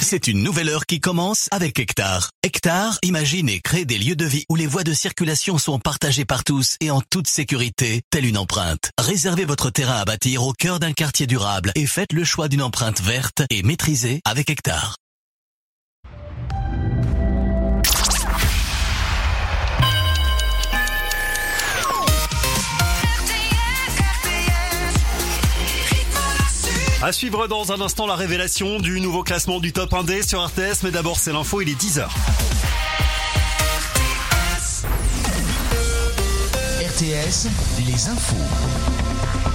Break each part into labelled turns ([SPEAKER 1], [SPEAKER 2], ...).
[SPEAKER 1] C'est une nouvelle heure qui commence avec Hectare. Hectare imagine et crée des lieux de vie où les voies de circulation sont partagées par tous et en toute sécurité, telle une empreinte. Réservez votre terrain à bâtir au cœur d'un quartier durable et faites le choix d'une empreinte verte et maîtrisée avec Hectare.
[SPEAKER 2] À suivre dans un instant la révélation du nouveau classement du top 1D sur RTS, mais d'abord c'est l'info, il est 10h.
[SPEAKER 3] RTS, les infos.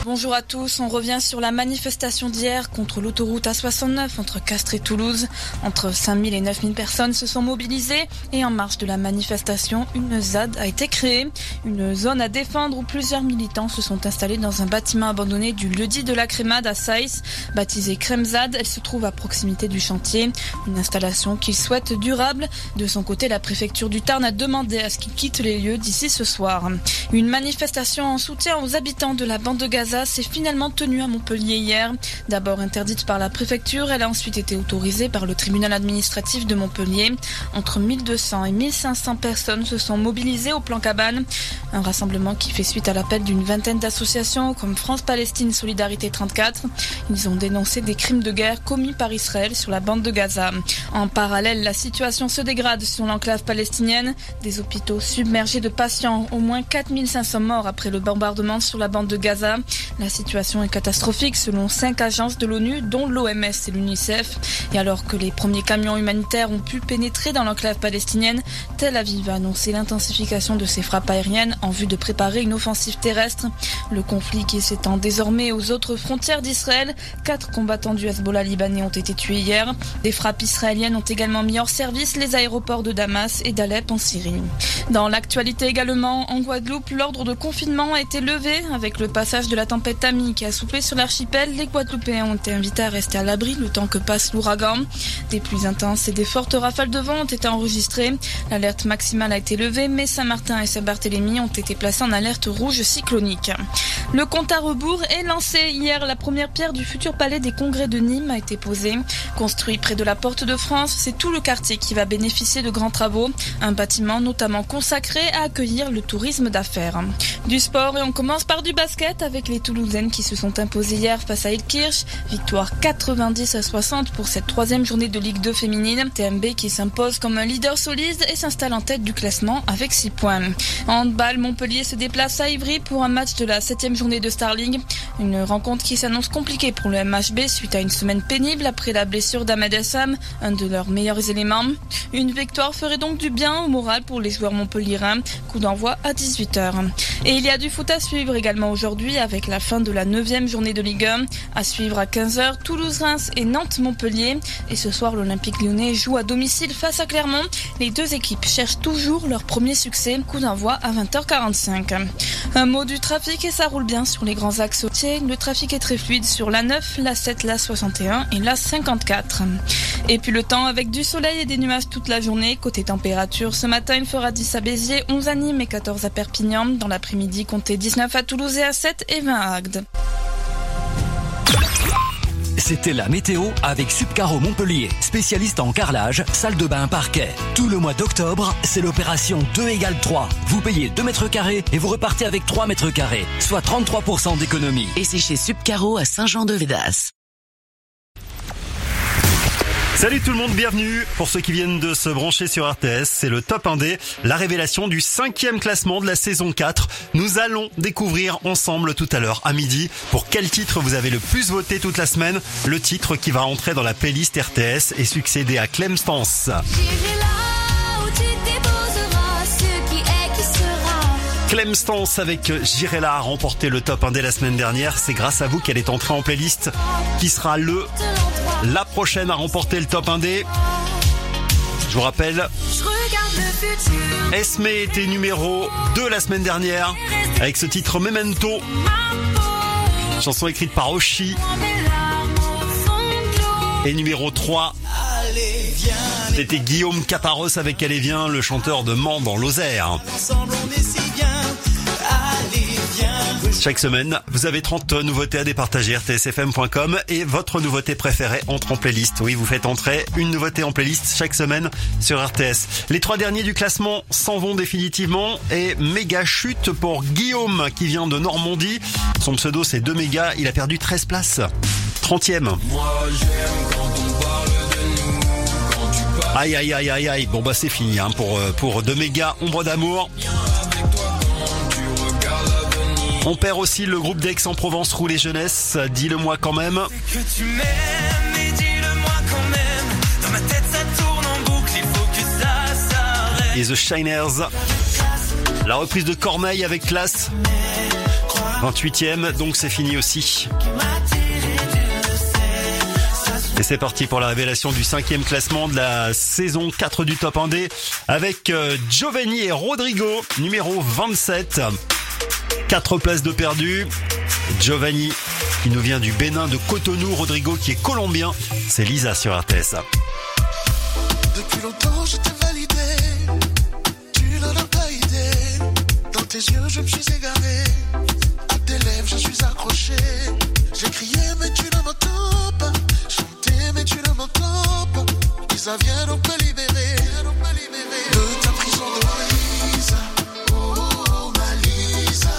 [SPEAKER 4] Bonjour à tous, on revient sur la manifestation d'hier contre l'autoroute A69 entre Castres et Toulouse. Entre 5000 et 9000 personnes se sont mobilisées et en marge de la manifestation, une ZAD a été créée, une zone à défendre où plusieurs militants se sont installés dans un bâtiment abandonné du lieu-dit de la Crémade à Saïs, baptisé Cremzad. Elle se trouve à proximité du chantier, une installation qu'ils souhaitent durable. De son côté, la préfecture du Tarn a demandé à ce qu'ils quittent les lieux d'ici ce soir. Une manifestation en soutien aux habitants de la bande de Gaza s'est finalement tenue à Montpellier hier. D'abord interdite par la préfecture, elle a ensuite été autorisée par le tribunal administratif de Montpellier. Entre 1200 et 1500 personnes se sont mobilisées au plan cabane. Un rassemblement qui fait suite à l'appel d'une vingtaine d'associations comme France-Palestine Solidarité 34. Ils ont dénoncé des crimes de guerre commis par Israël sur la bande de Gaza. En parallèle, la situation se dégrade sur l'enclave palestinienne. Des hôpitaux submergés de patients, au moins 4500 morts après le bombardement sur la bande de Gaza. La situation est catastrophique selon cinq agences de l'ONU, dont l'OMS et l'UNICEF. Et alors que les premiers camions humanitaires ont pu pénétrer dans l'enclave palestinienne, Tel Aviv a annoncé l'intensification de ses frappes aériennes en vue de préparer une offensive terrestre. Le conflit qui s'étend désormais aux autres frontières d'Israël. Quatre combattants du Hezbollah libanais ont été tués hier. Des frappes israéliennes ont également mis hors service les aéroports de Damas et d'Alep en Syrie. Dans l'actualité également, en Guadeloupe, l'ordre de confinement a été levé avec le passage de la tempête Tami qui a soufflé sur l'archipel. Les Guadeloupéens ont été invités à rester à l'abri le temps que passe l'ouragan. Des pluies intenses et des fortes rafales de vent ont été enregistrées. L'alerte maximale a été levée, mais Saint-Martin et Saint-Barthélemy ont été placés en alerte rouge cyclonique. Le compte à rebours est lancé. Hier, la première pierre du futur palais des congrès de Nîmes a été posée. Construit près de la Porte de France, c'est tout le quartier qui va bénéficier de grands travaux. Un bâtiment notamment consacré à accueillir le tourisme d'affaires. Du sport et on commence par du basket avec les Toulousaines qui se sont imposées hier face à Ilkirch. Victoire 90 à 60 pour cette troisième journée de Ligue 2 féminine. TMB qui s'impose comme un leader solide et s'installe en tête du classement avec 6 points. En handball, Montpellier se déplace à Ivry pour un match de la septième journée de Starling. Une rencontre qui s'annonce compliquée pour le MHB suite à une semaine pénible après la blessure d'Ahmed Assam, un de leurs meilleurs éléments. Une victoire ferait donc du bien au moral pour les joueurs montpelliérains. Coup d'envoi à 18h. Et il y a du foot à suivre également aujourd'hui avec la fin de la 9 journée de Ligue 1. À suivre à 15h, Toulouse-Reims et Nantes-Montpellier. Et ce soir, l'Olympique lyonnais joue à domicile face à Clermont. Les deux équipes cherchent toujours leur premier succès. Coup d'envoi à 20h45. Un mot du trafic et ça roule bien sur les grands axes routiers. Le trafic est très fluide sur la 9, la 7, la 61 et la 54. Et puis le temps avec du soleil et des nuages toute la journée. Côté température, ce matin, il fera 10 à Béziers, 11 à Nîmes et 14 à Perpignan. Dans l'après-midi, comptez 19 à Toulouse et à 7 et 20 à Agde.
[SPEAKER 1] C'était la météo avec Subcaro Montpellier, spécialiste en carrelage, salle de bain, parquet. Tout le mois d'octobre, c'est l'opération 2 égale 3. Vous payez 2 mètres carrés et vous repartez avec 3 mètres carrés, soit 33% d'économie.
[SPEAKER 3] Et c'est chez Subcaro à Saint-Jean-de-Védas.
[SPEAKER 2] Salut tout le monde, bienvenue. Pour ceux qui viennent de se brancher sur RTS, c'est le top 1D, la révélation du cinquième classement de la saison 4. Nous allons découvrir ensemble tout à l'heure à midi pour quel titre vous avez le plus voté toute la semaine. Le titre qui va entrer dans la playlist RTS et succéder à Clem. Clem Stance avec là a remporté le top 1D la semaine dernière. C'est grâce à vous qu'elle est entrée en playlist qui sera le la prochaine à remporter le top 1D. Je vous rappelle, Esme était numéro 2 la semaine dernière avec ce titre Memento. Chanson écrite par Oshi. Et numéro 3, c'était Guillaume Caparos avec Allez Viens, le chanteur de Mans dans Lozère. Chaque semaine, vous avez 30 nouveautés à départager rtsfm.com et votre nouveauté préférée entre en playlist. Oui, vous faites entrer une nouveauté en playlist chaque semaine sur RTS. Les trois derniers du classement s'en vont définitivement et méga chute pour Guillaume qui vient de Normandie. Son pseudo c'est 2 mégas, il a perdu 13 places. 30e. Aïe aïe aïe aïe aïe. Bon bah c'est fini hein, pour euh, pour 2 mégas ombre d'amour. On perd aussi le groupe d'Aix-en-Provence Rouler Jeunesse,
[SPEAKER 5] et dis-le-moi quand même.
[SPEAKER 2] Et The Shiners. La reprise de Cormeil avec classe. 28e, donc c'est fini aussi. Et c'est parti pour la révélation du cinquième classement de la saison 4 du Top 1D avec euh, Giovanni et Rodrigo, numéro 27. 4 places de perdu. Giovanni qui nous vient du Bénin de Cotonou, Rodrigo qui est colombien. C'est Lisa sur RTS.
[SPEAKER 6] Depuis longtemps je t'ai validé, tu n'en as pas idée. Dans tes yeux je me suis égaré, à tes lèvres je suis accroché. J'ai crié mais tu ne m'entends pas, mais tu ne m'entends pas. On peut libérer, de ta prison de Lisa. Oh Lisa,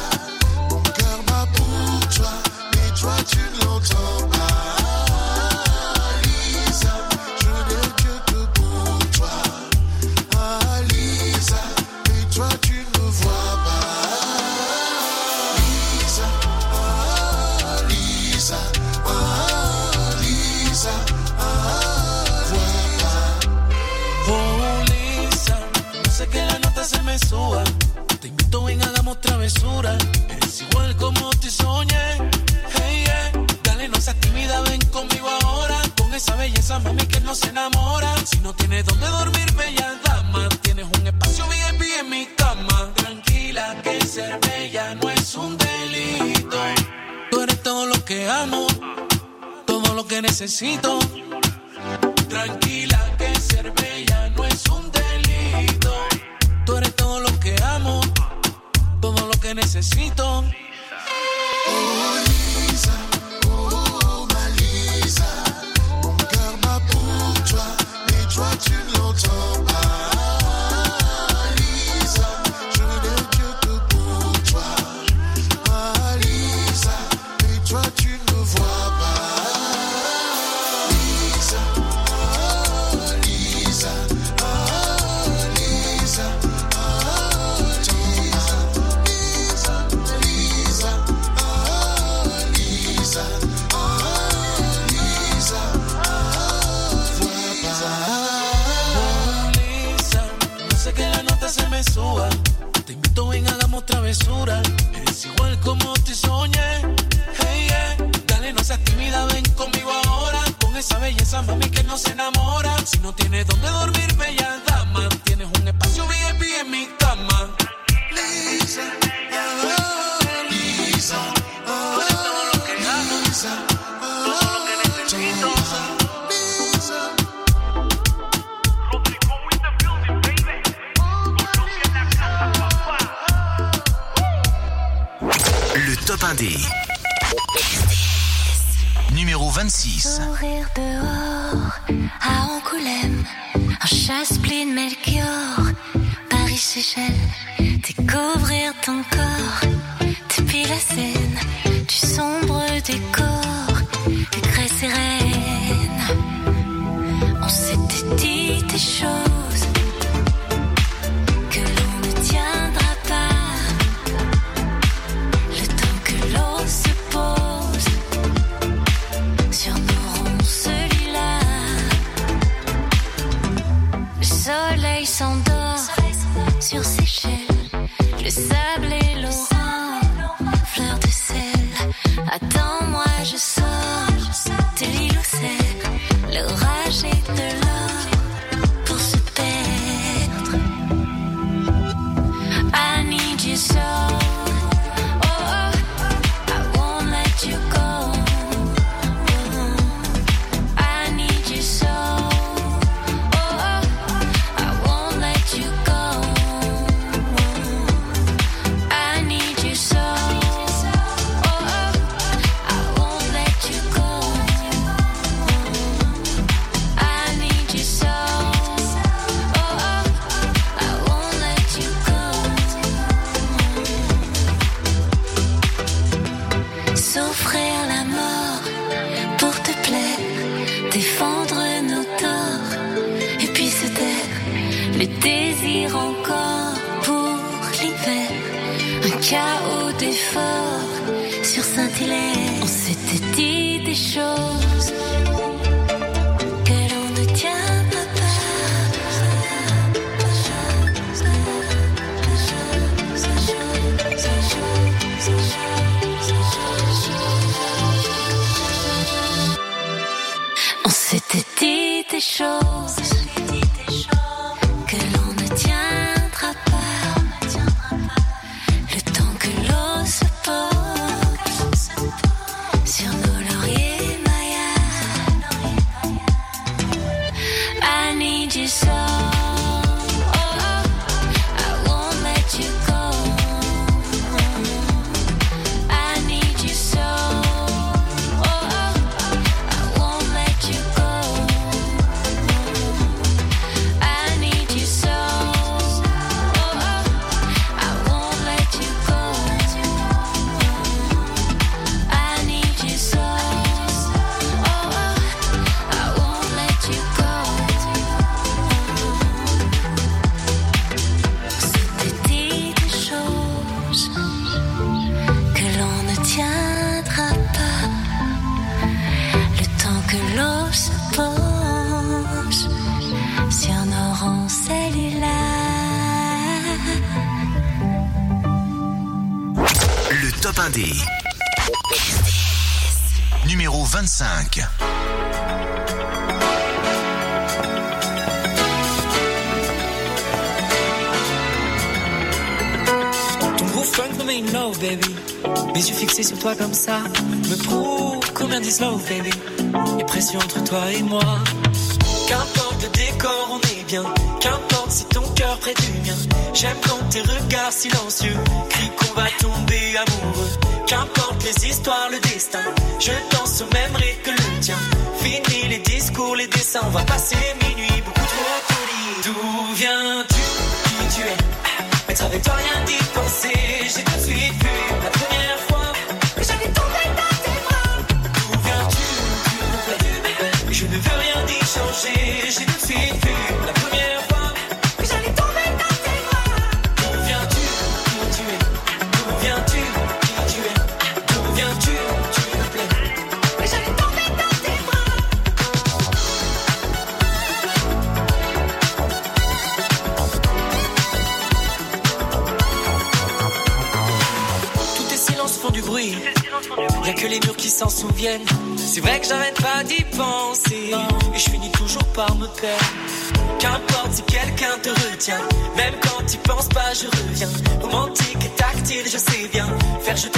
[SPEAKER 6] mon cœur bat pour toi, mais toi tu ne l'entends pas.
[SPEAKER 5] Travesura. Eres igual como te soñé. Hey, yeah. Dale, no seas tímida, ven conmigo ahora. Con esa belleza, mami, que no se enamora. Si no tienes donde dormir, bella dama. Tienes un espacio VIP en mi cama. Tranquila, que ser bella no es un delito. Tú eres todo lo que amo, todo lo que necesito. Tranquila, que ser bella no es un delito. Tú eres todo lo que amo, todo lo que necesito.
[SPEAKER 6] toi et
[SPEAKER 7] moi. Qu'importe le décor, on est bien. Qu'importe si ton cœur près du mien. J'aime quand tes regards silencieux crient qu'on va tomber amoureux. Qu'importe les histoires, le destin. Je danse au même rythme que le tien. Fini les discours, les dessins, on va passer. par. Qu'importe si quelqu'un te retient, même quand tu penses pas, je reviens. Romantique et tactile, je sais bien. Faire je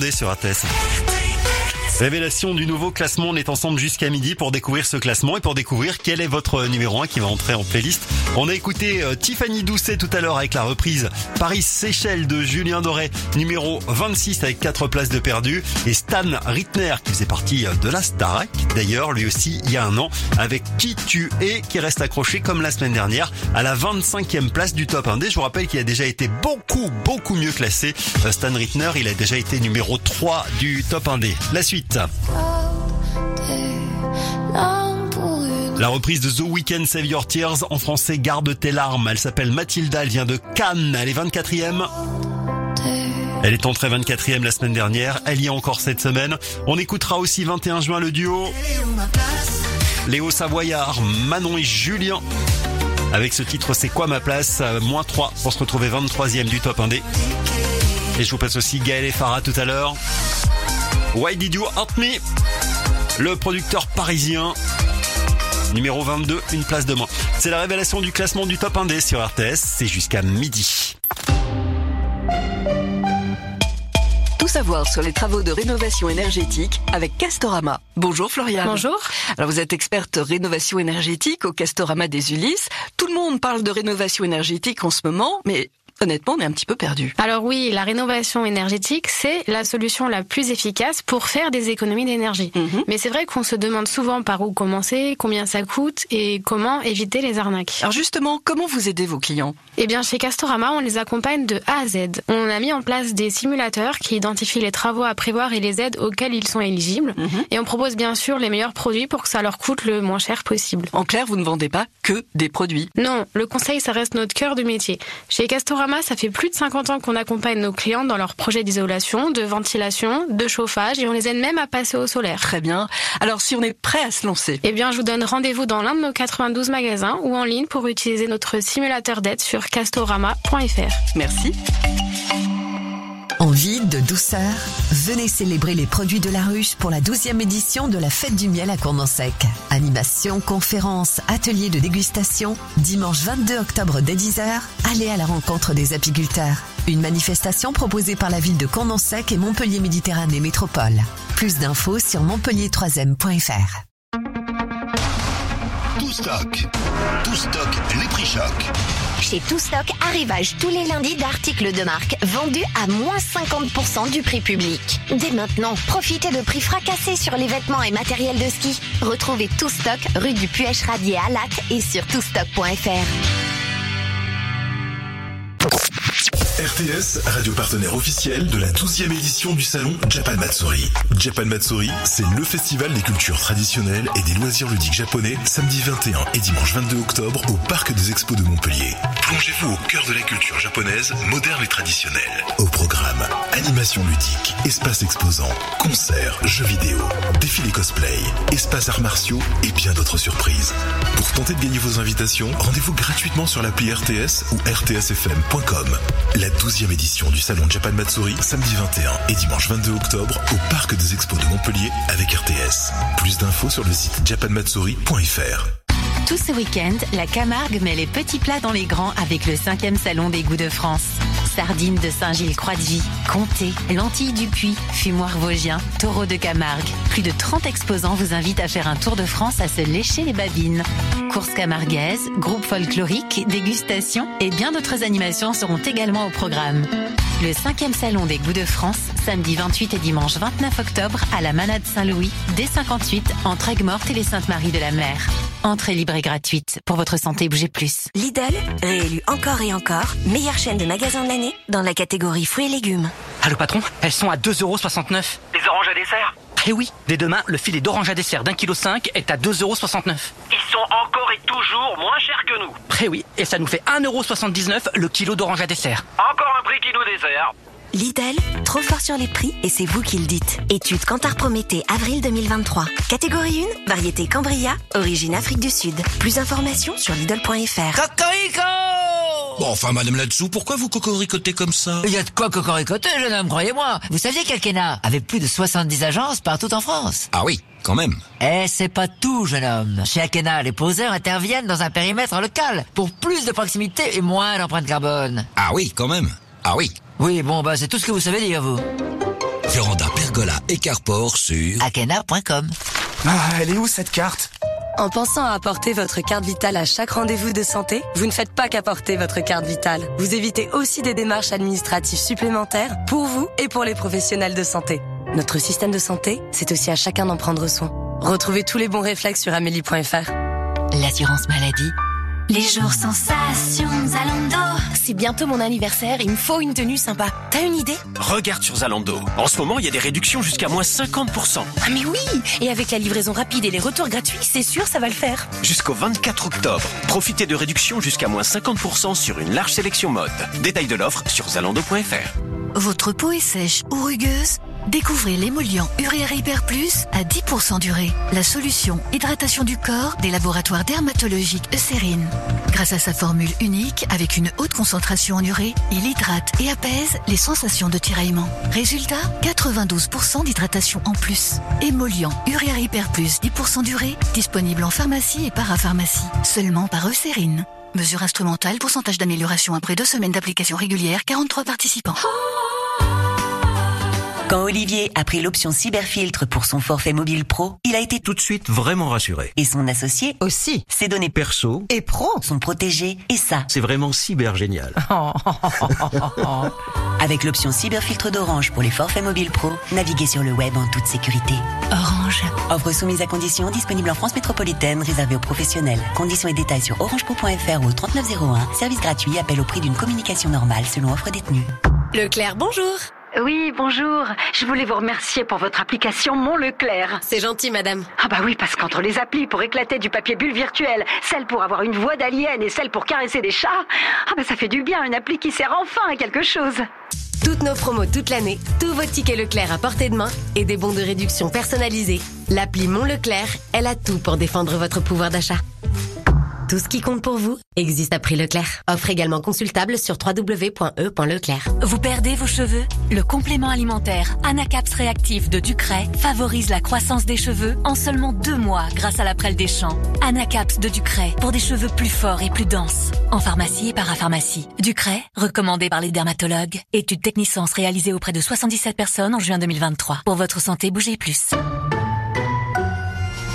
[SPEAKER 8] Sur ATS.
[SPEAKER 2] Révélation du nouveau classement, on est ensemble jusqu'à midi pour découvrir ce classement et pour découvrir quel est votre numéro 1 qui va entrer en playlist. On a écouté euh, Tiffany Doucet tout à l'heure avec la reprise Paris-Seychelles de Julien Doré, numéro 26 avec 4 places de perdu et Stan Rittner qui faisait partie euh, de la Starac, d'ailleurs lui aussi il y a un an, avec Qui tu es qui reste accroché comme la semaine dernière à la 25e place du top 1D. Je vous rappelle qu'il a déjà été beaucoup beaucoup mieux classé. Euh, Stan Rittner, il a déjà été numéro 3 du top 1D. La suite. La reprise de The Weeknd Save Your Tears en français Garde tes larmes. Elle s'appelle Mathilda, elle vient de Cannes, elle est 24e. Elle est entrée 24e la semaine dernière, elle y est encore cette semaine. On écoutera aussi 21 juin le duo Léo Savoyard, Manon et Julien. Avec ce titre C'est quoi ma place? Moins 3 pour se retrouver 23e du top 1D. Et je vous passe aussi Gaël et Farah tout à l'heure. Why Did You Hurt Me? Le producteur parisien. Numéro 22, une place de moins. C'est la révélation du classement du top 1D sur RTS. C'est jusqu'à midi.
[SPEAKER 9] Tout savoir sur les travaux de rénovation énergétique avec Castorama. Bonjour Floriane.
[SPEAKER 10] Bonjour.
[SPEAKER 9] Alors vous êtes experte rénovation énergétique au Castorama des Ulysses. Tout le monde parle de rénovation énergétique en ce moment, mais honnêtement, on est un petit peu perdu.
[SPEAKER 10] Alors oui, la rénovation énergétique, c'est la solution la plus efficace pour faire des économies d'énergie.
[SPEAKER 9] Mhm.
[SPEAKER 10] Mais c'est vrai qu'on se demande souvent par où commencer, combien ça coûte et comment éviter les arnaques.
[SPEAKER 9] Alors justement, comment vous aidez vos clients?
[SPEAKER 10] Eh bien, chez Castorama, on les accompagne de A à Z. On a mis en place des simulateurs qui identifient les travaux à prévoir et les aides auxquelles ils sont éligibles.
[SPEAKER 9] Mhm.
[SPEAKER 10] Et on propose bien sûr les meilleurs produits pour que ça leur coûte le moins cher possible.
[SPEAKER 9] En clair, vous ne vendez pas que des produits.
[SPEAKER 10] Non, le conseil, ça reste notre cœur de métier. Chez Castorama, ça fait plus de 50 ans qu'on accompagne nos clients dans leurs projets d'isolation, de ventilation, de chauffage et on les aide même à passer au solaire.
[SPEAKER 9] Très bien. Alors si on est prêt à se lancer,
[SPEAKER 10] Eh bien, je vous donne rendez-vous dans l'un de nos 92 magasins ou en ligne pour utiliser notre simulateur d'aide sur castorama.fr.
[SPEAKER 9] merci.
[SPEAKER 11] Envie de douceur Venez célébrer les produits de la ruche pour la 12e édition de la Fête du miel à Condensec. Animation, conférences, ateliers de dégustation. Dimanche 22 octobre dès 10h, allez à la rencontre des apiculteurs. Une manifestation proposée par la ville de Condensec et Montpellier Méditerranée Métropole. Plus d'infos sur montpellier3ème.fr.
[SPEAKER 12] Tout stock. Tout les prix choc.
[SPEAKER 13] Chez Tout Stock, arrivage tous les lundis d'articles de marque vendus à moins 50% du prix public. Dès maintenant, profitez de prix fracassés sur les vêtements et matériel de ski. Retrouvez Tout Stock rue du Puech Radier à Lac et sur toutstock.fr.
[SPEAKER 12] RTS, radio partenaire officiel de la 12e édition du salon Japan Matsuri. Japan Matsuri, c'est le festival des cultures traditionnelles et des loisirs ludiques japonais, samedi 21 et dimanche 22 octobre au Parc des Expos de Montpellier. Plongez-vous au cœur de la culture japonaise, moderne et traditionnelle. Au programme, animation ludique, espace exposant, concerts, jeux vidéo, défilés cosplay, espaces arts martiaux et bien d'autres surprises. Pour tenter de gagner vos invitations, rendez-vous gratuitement sur l'appli RTS ou rtsfm.com. 12e édition du salon Japan Matsuri, samedi 21 et dimanche 22 octobre au Parc des Expos de Montpellier avec RTS. Plus d'infos sur le site japanmatsuri.fr.
[SPEAKER 3] Tout ce week-end, la Camargue met les petits plats dans les grands avec le 5e salon des goûts de France. Sardines de Saint-Gilles-Croix-de-Vie, comté, lentilles du Puy, fumoir vosgien, taureau de Camargue. Plus de 30 exposants vous invitent à faire un tour de France à se lécher les babines. Courses camarguaises, groupe folklorique, dégustation et bien d'autres animations seront également au programme. Le 5e salon des goûts de France, samedi 28 et dimanche 29 octobre à la Manade Saint-Louis, dès 58, entre Aigues-Mortes et les Saintes-Maries de la Mer. Entrée libre et gratuite. Pour votre santé, bougez plus.
[SPEAKER 13] Lidl, réélu encore et encore, meilleure chaîne de magasins de l'année dans la catégorie fruits et légumes.
[SPEAKER 14] Allô patron, elles sont à 2,69€.
[SPEAKER 15] Les oranges à dessert?
[SPEAKER 14] Eh oui, dès demain, le filet d'orange à dessert d'un kilo 5 est à 2,69€.
[SPEAKER 15] Ils sont encore et toujours moins chers que nous.
[SPEAKER 14] Eh oui, et ça nous fait 1,79€ le kilo d'orange à dessert.
[SPEAKER 15] Encore un prix qui nous dessert.
[SPEAKER 13] Lidl, trop fort sur les prix et c'est vous qui le dites. Étude Cantar Prométhée, avril 2023. Catégorie 1, variété Cambria, origine Afrique du Sud. Plus d'informations sur Lidl.fr.
[SPEAKER 16] Bon, enfin, madame là-dessous, pourquoi vous cocoricotez comme ça?
[SPEAKER 17] Il y a de quoi cocoricoter, jeune homme, croyez-moi. Vous saviez qu'Alkena avait plus de 70 agences partout en France?
[SPEAKER 16] Ah oui, quand même.
[SPEAKER 17] Eh, c'est pas tout, jeune homme. Chez Akena, les poseurs interviennent dans un périmètre local pour plus de proximité et moins d'empreinte carbone.
[SPEAKER 16] Ah oui, quand même. Ah oui.
[SPEAKER 17] Oui, bon, bah, c'est tout ce que vous savez dire, vous.
[SPEAKER 16] Véranda
[SPEAKER 17] pergola et carport sur
[SPEAKER 3] akena.com.
[SPEAKER 18] Ah, elle est où cette carte?
[SPEAKER 19] En pensant à apporter votre carte vitale à chaque rendez-vous de santé, vous ne faites pas qu'apporter votre carte vitale. Vous évitez aussi des démarches administratives supplémentaires pour vous et pour les professionnels de santé. Notre système de santé, c'est aussi à chacun d'en prendre soin. Retrouvez tous les bons réflexes sur amélie.fr.
[SPEAKER 3] L'assurance maladie.
[SPEAKER 20] Les jours sensations Zalando.
[SPEAKER 21] C'est bientôt mon anniversaire, il me faut une tenue sympa. T'as une idée?
[SPEAKER 22] Regarde sur Zalando. En ce moment, il y a des réductions jusqu'à moins 50%.
[SPEAKER 21] Ah mais oui Et avec la livraison rapide et les retours gratuits, c'est sûr ça va le faire.
[SPEAKER 22] Jusqu'au 24 octobre, profitez de réductions jusqu'à moins 50% sur une large sélection mode. Détail de l'offre sur zalando.fr.
[SPEAKER 23] Votre peau est sèche ou rugueuse? Découvrez l'émollient Uréa Hyper Plus à 10% d'urée. La solution hydratation du corps des laboratoires dermatologiques Eucérine. Grâce à sa formule unique avec une haute concentration en urée, il hydrate et apaise les sensations de tiraillement. Résultat 92% d'hydratation en plus. Émollient Uréa Hyper Plus 10% d'urée, disponible en pharmacie et parapharmacie. Seulement par Eucérine. Mesure instrumentale, pourcentage d'amélioration après deux semaines d'application régulière, 43 participants.
[SPEAKER 24] Quand Olivier a pris l'option cyberfiltre pour son forfait mobile pro, il a été
[SPEAKER 25] tout de suite vraiment rassuré.
[SPEAKER 24] Et son associé
[SPEAKER 25] aussi.
[SPEAKER 24] Ses données
[SPEAKER 25] perso
[SPEAKER 24] et pro sont protégées et ça.
[SPEAKER 25] C'est vraiment cyber génial.
[SPEAKER 24] Avec l'option cyberfiltre d'Orange pour les forfaits mobiles pro, naviguez sur le web en toute sécurité.
[SPEAKER 23] Orange.
[SPEAKER 24] Offre soumise à conditions, disponible en France métropolitaine, réservée aux professionnels. Conditions et détails sur orangepro.fr ou au 3901. Service gratuit, appel au prix d'une communication normale selon offre détenue.
[SPEAKER 21] Leclerc, bonjour.
[SPEAKER 26] Oui, bonjour. Je voulais vous remercier pour votre application Mon Leclerc.
[SPEAKER 21] C'est gentil, madame.
[SPEAKER 26] Ah bah oui, parce qu'entre les applis pour éclater du papier bulle virtuel, celle pour avoir une voix d'alien et celle pour caresser des chats, ah bah ça fait du bien, une appli qui sert enfin à quelque chose.
[SPEAKER 21] Toutes nos promos toute l'année, tous vos tickets Leclerc à portée de main et des bons de réduction personnalisés. L'appli Mon Leclerc, elle a tout pour défendre votre pouvoir d'achat. Tout ce qui compte pour vous existe à prix Leclerc. Offre également consultable sur www.e.leclerc.
[SPEAKER 20] Vous perdez vos cheveux? Le complément alimentaire Anacaps Réactif de Ducret favorise la croissance des cheveux en seulement deux mois grâce à la prêle des champs. Anacaps de Ducret pour des cheveux plus forts et plus denses. En pharmacie et parapharmacie. Ducret, recommandé par les dermatologues. Étude Technisens réalisée auprès de 77 personnes en juin 2023. Pour votre santé, bougez plus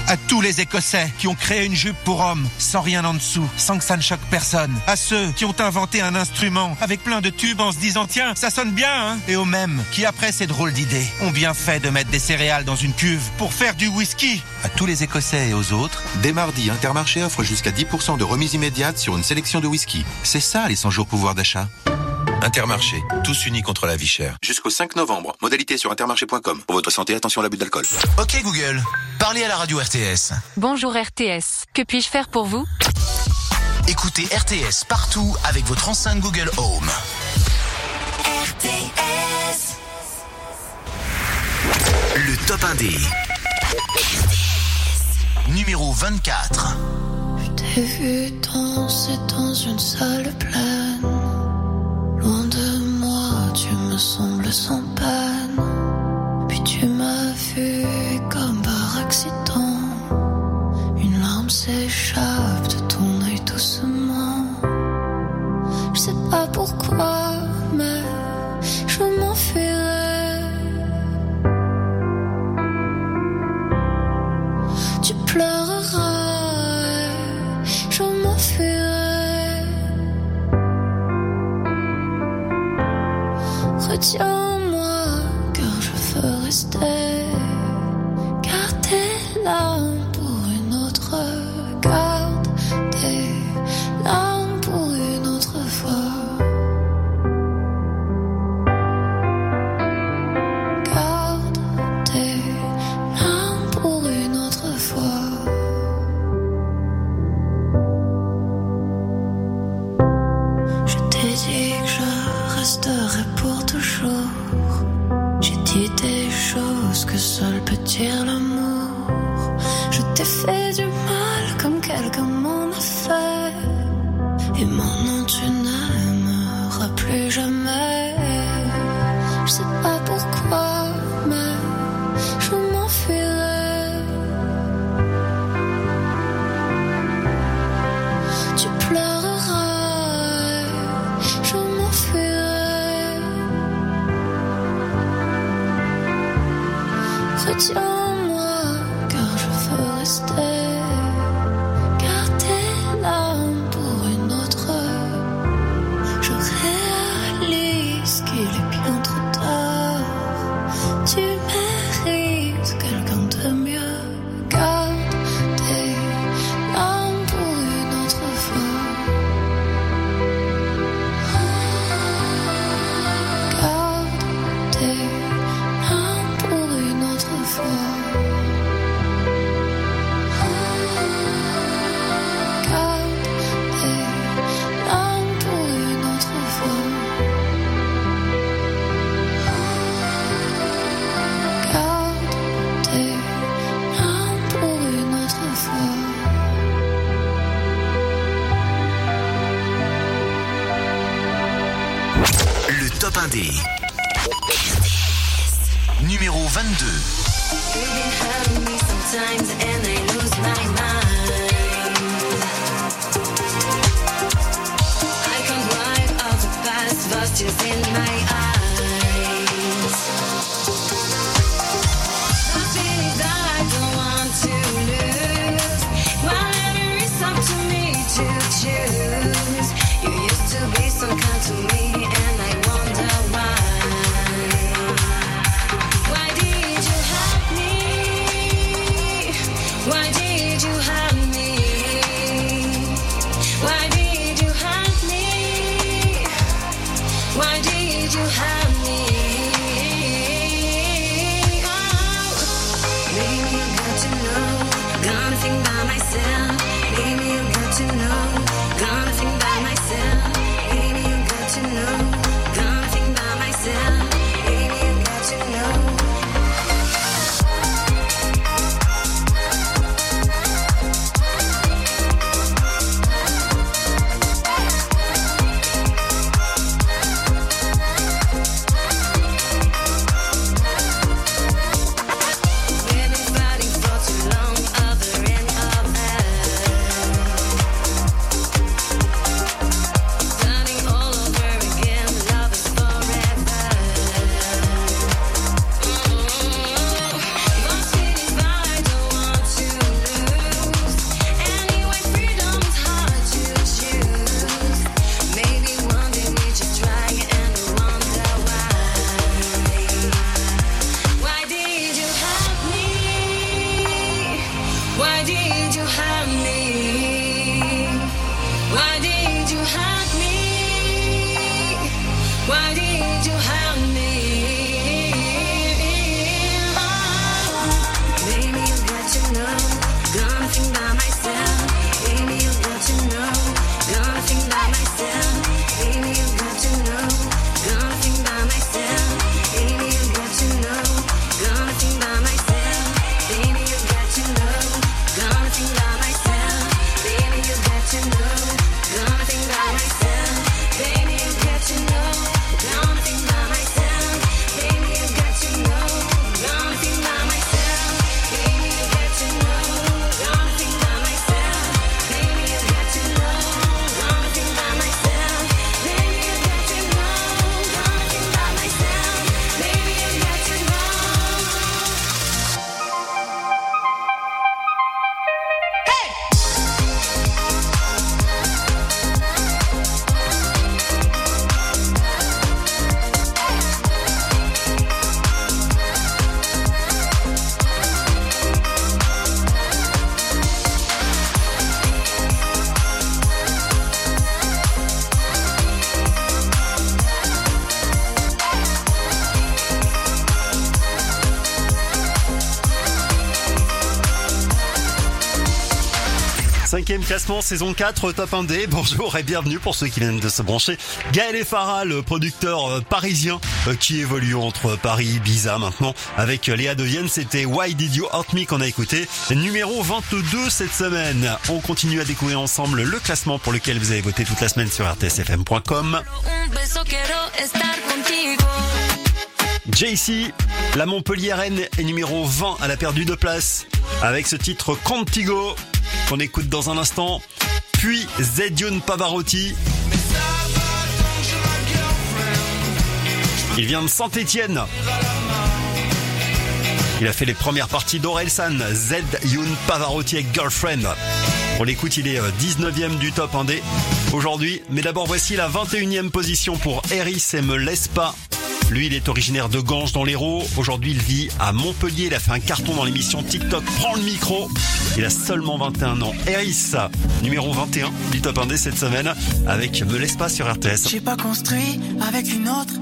[SPEAKER 27] à tous les Écossais qui ont créé une jupe pour hommes sans rien en dessous, sans que ça ne choque personne. À ceux qui ont inventé un instrument avec plein de tubes en se disant tiens, ça sonne bien, hein Et aux mêmes qui, après ces drôles d'idées, ont bien fait de mettre des céréales dans une cuve pour faire du whisky.
[SPEAKER 28] À tous les Écossais et aux autres, dès mardi, Intermarché offre jusqu'à 10% de remise immédiate sur une sélection de whisky. C'est ça les 100 jours pouvoir d'achat. Intermarché, tous unis contre la vie chère. Jusqu'au 5 novembre. Modalité sur intermarché.com. Pour votre santé, attention à l'abus d'alcool.
[SPEAKER 29] Ok Google, parlez à la radio RTS.
[SPEAKER 30] Bonjour RTS, que puis-je faire pour vous?
[SPEAKER 29] Écoutez RTS partout avec votre enceinte Google Home.
[SPEAKER 20] RTS.
[SPEAKER 29] Le top 1D. Numéro 24.
[SPEAKER 31] Je t'ai vu danser dans une salle pleine. Me sembles Retiens-moi, car je veux rester. Car tes larmes
[SPEAKER 2] classement, saison 4, top 1D. Bonjour et bienvenue pour ceux qui viennent de se brancher. Gaël et Farah, le producteur euh, parisien euh, qui évolue entre Paris et Ibiza maintenant. Avec Léa Devienne, c'était Why Did You Hurt Me qu'on a écouté. Numéro 22 cette semaine. On continue à découvrir ensemble le classement pour lequel vous avez voté toute la semaine sur rtsfm.com. JC, la Montpelliéraine est numéro 20, elle a perdu de place avec ce titre Contigo qu'on écoute dans un instant. Puis Zedion Pavarotti. Il vient de Saint-Étienne. Il a fait les premières parties d'Orelsan, Z Youn Pavarotti avec Girlfriend. On l'écoute, il est euh, 19e du top 1D aujourd'hui. Mais d'abord, voici la 21e position pour Eris et Me Laisse Pas. Lui, il est originaire de Ganges dans l'Hérault. Aujourd'hui, il vit à Montpellier. Il a fait un carton dans l'émission TikTok Prends le micro. Il a seulement 21 ans. Eris, numéro 21 du top 1D cette semaine avec Me Laisse Pas sur RTS.
[SPEAKER 31] J'ai pas construit avec une autre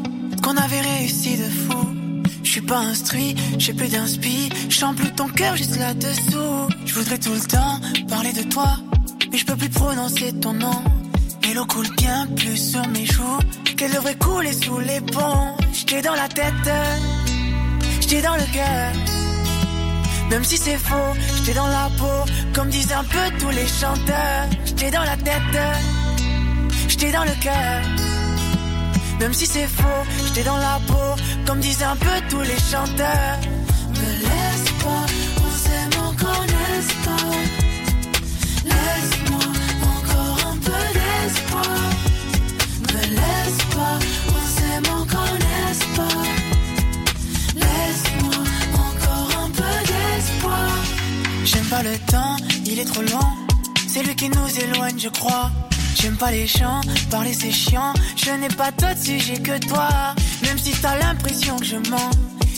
[SPEAKER 31] qu'on avait réussi de fou. Je suis pas instruit, j'ai plus d'inspi, sens plus ton cœur juste là-dessous. Je voudrais tout le temps parler de toi, mais je peux plus prononcer ton nom. Et l'eau coule bien plus sur mes joues qu'elle devrait couler sous les ponts. J'étais dans la tête, j'étais dans le cœur. Même si c'est faux, j'étais dans la peau, comme disent un peu tous les chanteurs. J'étais dans la tête, j'étais dans le cœur. Même si c'est faux, j'étais dans la peau, comme disent un peu tous les chanteurs. Le temps, il est trop long. C'est lui qui nous éloigne, je crois. J'aime pas les chants, parler c'est chiant. Je n'ai pas d'autre sujet que toi. Même si t'as l'impression que je mens,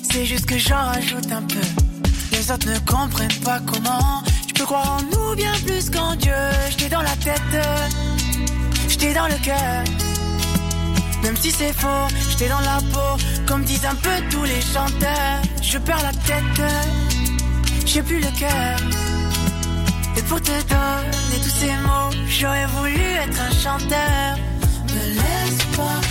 [SPEAKER 31] c'est juste que j'en rajoute un peu. Les autres ne comprennent pas comment. Je peux croire en nous bien plus qu'en Dieu. J'étais dans la tête, j'étais dans le cœur. Même si c'est faux, j'étais dans la peau, comme disent un peu tous les chanteurs. Je perds la tête, j'ai plus le cœur. Pour te donner tous ces mots, j'aurais voulu être un chanteur. Me laisse pas,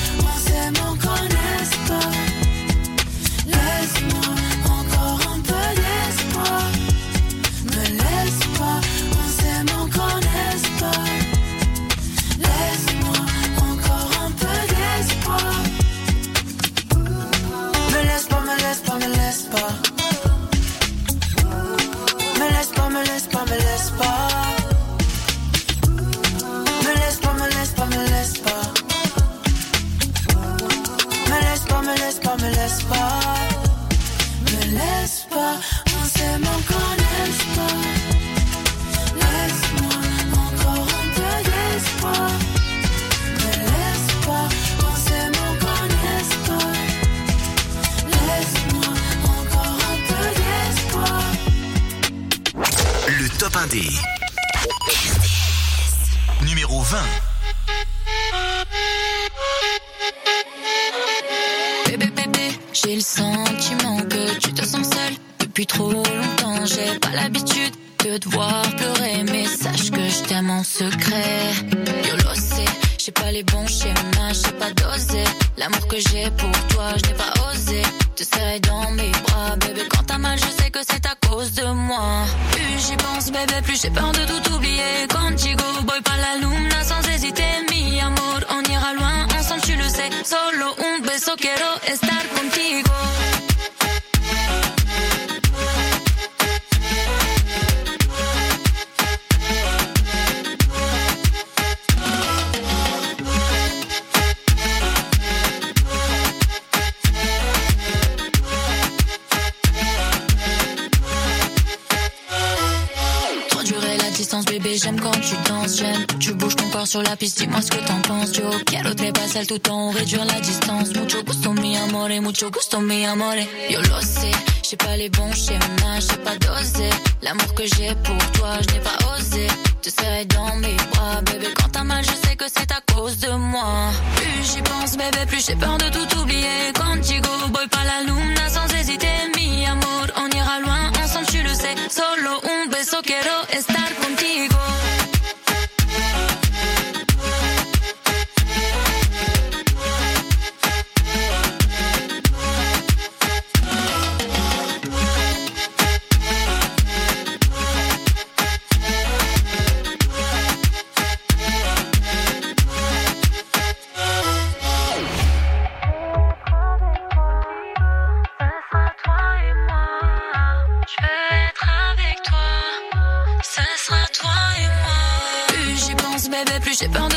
[SPEAKER 31] pas, me laisse pas. On s'aime encore, pas? Laisse-moi encore un peu d'espoir. Me laisse pas, on s'aime encore, pas? Laisse-moi encore un peu d'espoir.
[SPEAKER 29] Le top 1D. Numéro
[SPEAKER 5] trop longtemps. J'ai pas l'habitude de te voir pleurer, mais sache que je t'aime en secret. Yolo, c'est, j'ai pas les bons schémas, j'ai pas dosé. L'amour que j'ai pour toi, je n'ai pas osé. Te serrer dans mes bras, bébé, quand t'as mal, je sais que c'est à cause de moi. Plus j'y pense, bébé, plus j'ai peur de tout oublier. Contigo, boy, pas la luna, sans hésiter. Mi amor, on ira loin, ensemble, tu le sais. Solo un beso, quiero estar bébé, j'aime quand tu danses, j'aime. Tu sur la piste, dis-moi ce que t'en penses, yo. Quiero pasar tout temps, réduire la distance. Mucho gusto, mi amore, mucho gusto, mi amore. Yo lo sais, j'ai pas les bons schémas, j'ai pas dosé. L'amour que j'ai pour toi, je n'ai pas osé. Te serrer dans mes bras, bébé, quand t'as mal, je sais que c'est à cause de moi. Plus j'y pense, bébé, plus j'ai peur de tout oublier. Contigo, boy, pas la luna, sans hésiter. Mi amor, on ira loin, ensemble, tu le sais. Solo un beso, quiero estar contigo. J'ai peur de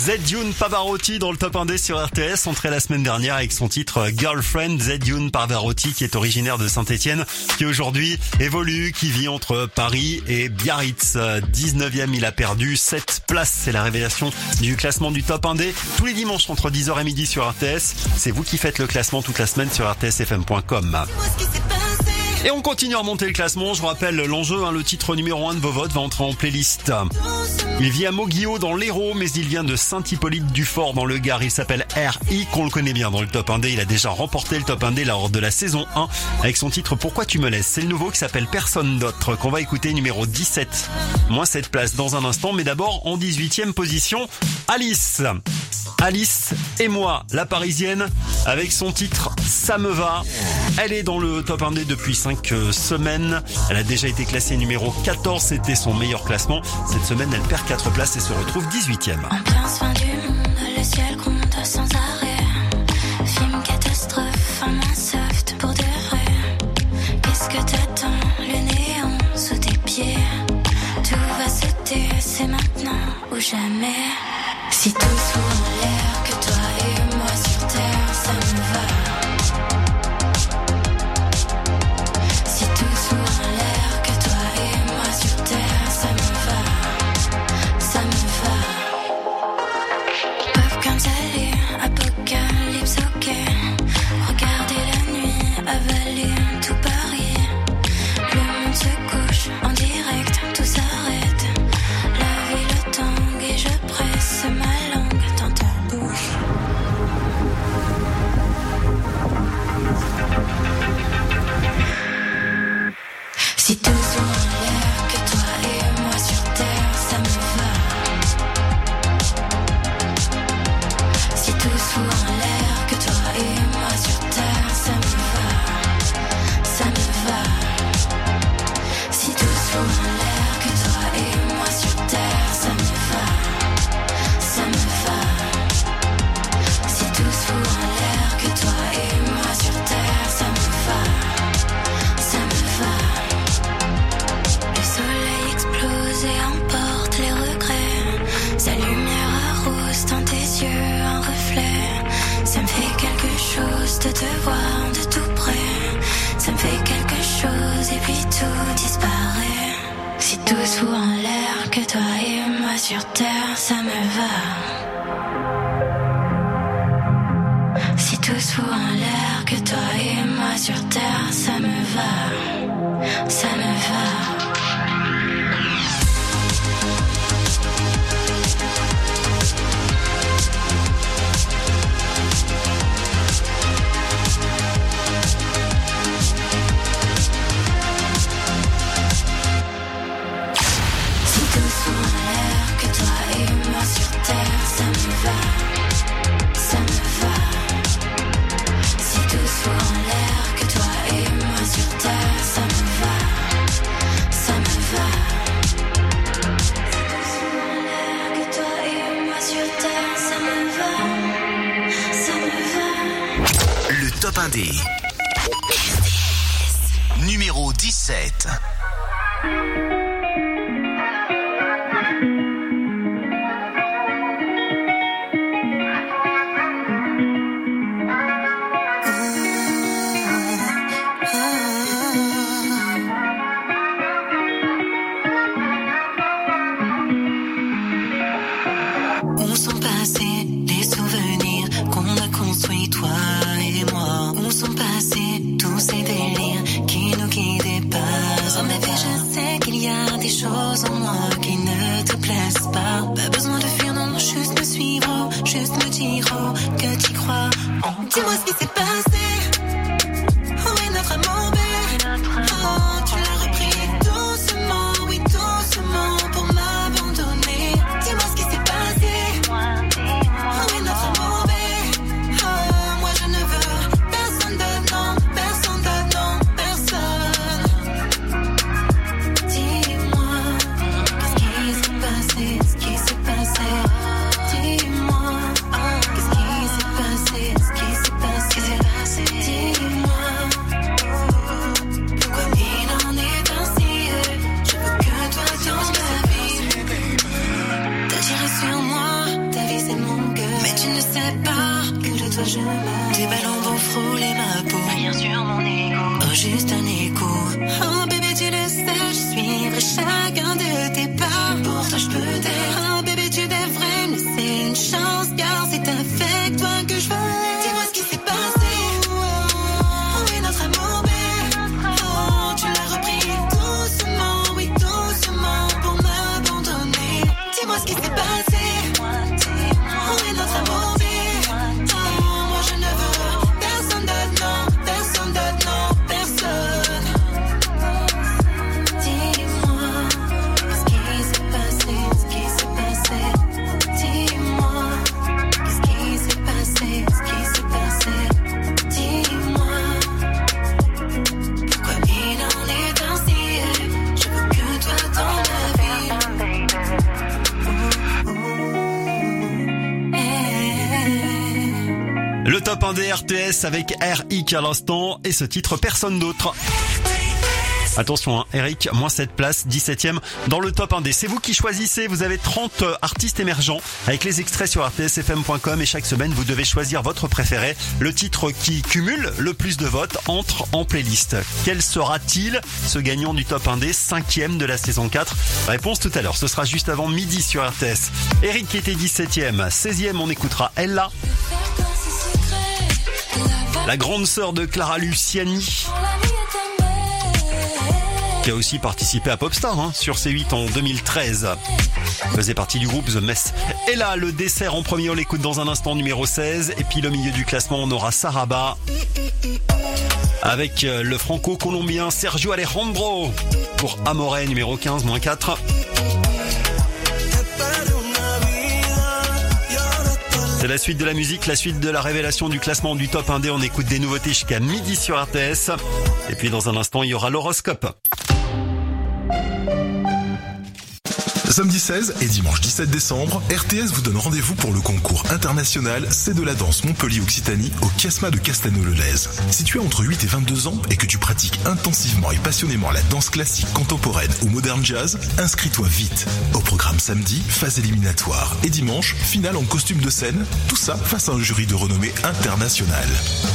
[SPEAKER 2] Z-Yun Pavarotti dans le top 1D sur RTS, entré la semaine dernière avec son titre Girlfriend. Z-Yun Pavarotti qui est originaire de Saint-Etienne, qui aujourd'hui évolue, qui vit entre Paris et Biarritz. 19e, il a perdu 7 places. C'est la révélation du classement du top 1D. Tous les dimanches entre 10h et midi sur RTS. C'est vous qui faites le classement toute la semaine sur rtsfm.com. Et on continue à remonter le classement. Je vous rappelle l'enjeu, hein, le titre numéro 1 de vos votes va entrer en playlist. Il vit à Moguio dans l'Hérault, mais il vient de Saint-Hippolyte-du-Fort dans le Gard. Il s'appelle R.I. qu'on le connaît bien dans le top 1D. Il a déjà remporté le top 1D lors de la saison 1 avec son titre Pourquoi tu me laisses? C'est le nouveau qui s'appelle Personne d'autre qu'on va écouter numéro 17. Moins cette place dans un instant, mais d'abord en 18e position, Alice. Alice et moi, la parisienne, avec son titre Ça me va. Elle est dans le top 1D depuis 5 semaines. Elle a déjà été classée numéro 14, c'était son meilleur classement. Cette semaine, elle perd 4 places et se retrouve 18e.
[SPEAKER 5] Ambiance fin du monde, le ciel gronde sans arrêt. Film catastrophe, en main soft pour de vrai. Qu'est-ce que t'attends Le néant sous tes pieds? Tout va sauter, c'est maintenant ou jamais. Si tout soit sur terre, ça me va.
[SPEAKER 32] 17.
[SPEAKER 31] On
[SPEAKER 2] top 1 des RTS avec RIK à l'instant et ce titre personne d'autre. Attention, hein, Eric, moins 7 places, 17ème dans le top 1D. C'est vous qui choisissez, vous avez 30 euh, artistes émergents avec les extraits sur rtsfm.com et chaque semaine vous devez choisir votre préféré. Le titre qui cumule le plus de votes entre en playlist. Quel sera-t-il ce gagnant du top 1D, 5ème de la saison 4 Réponse tout à l'heure, ce sera juste avant midi sur RTS. Eric qui était 17ème, 16ème on écoutera Ella. La grande sœur de Clara Luciani qui a aussi participé à Popstar hein, sur C8 en 2013. Faisait partie du groupe The Mess. Et là, le dessert en premier, on l'écoute dans un instant numéro 16. Et puis le milieu du classement, on aura Saraba avec euh, le franco-colombien Sergio Alejandro pour Amore numéro 15, moins 4. La suite de la musique, la suite de la révélation du classement du top 1D. On écoute des nouveautés jusqu'à midi sur RTS. Et puis dans un instant, il y aura l'horoscope.
[SPEAKER 12] Samedi 16 et dimanche 17 décembre, RTS vous donne rendez-vous pour le concours international C'est de la danse Montpellier-Occitanie au Chiasma de Castano-le-Lez. Si tu as entre 8 et 22 ans et que tu pratiques intensivement et passionnément la danse classique, contemporaine ou moderne jazz, inscris-toi vite. Au programme samedi, phase éliminatoire et dimanche, finale en costume de scène, tout ça face à un jury de renommée internationale.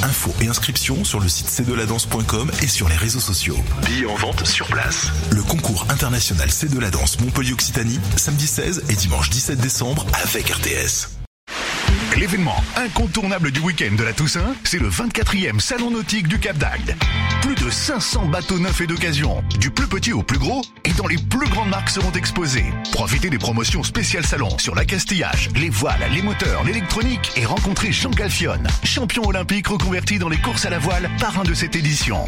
[SPEAKER 12] Infos et inscriptions sur le site cdeladance.com et sur les réseaux sociaux. Billets en vente sur place. Le concours international C'est de la danse Montpellier-Occitanie samedi 16 et dimanche 17 décembre avec RTS.
[SPEAKER 33] L'événement incontournable du week-end de la Toussaint, c'est le 24e Salon Nautique du Cap d'Agde. Plus de 500 bateaux neufs et d'occasion, du plus petit au plus gros, et dans les plus grandes marques seront exposés. Profitez des promotions spéciales salon sur l'accastillage, les voiles, les moteurs, l'électronique, et rencontrez Jean Galfion, champion olympique reconverti dans les courses à la voile, parrain de cette édition.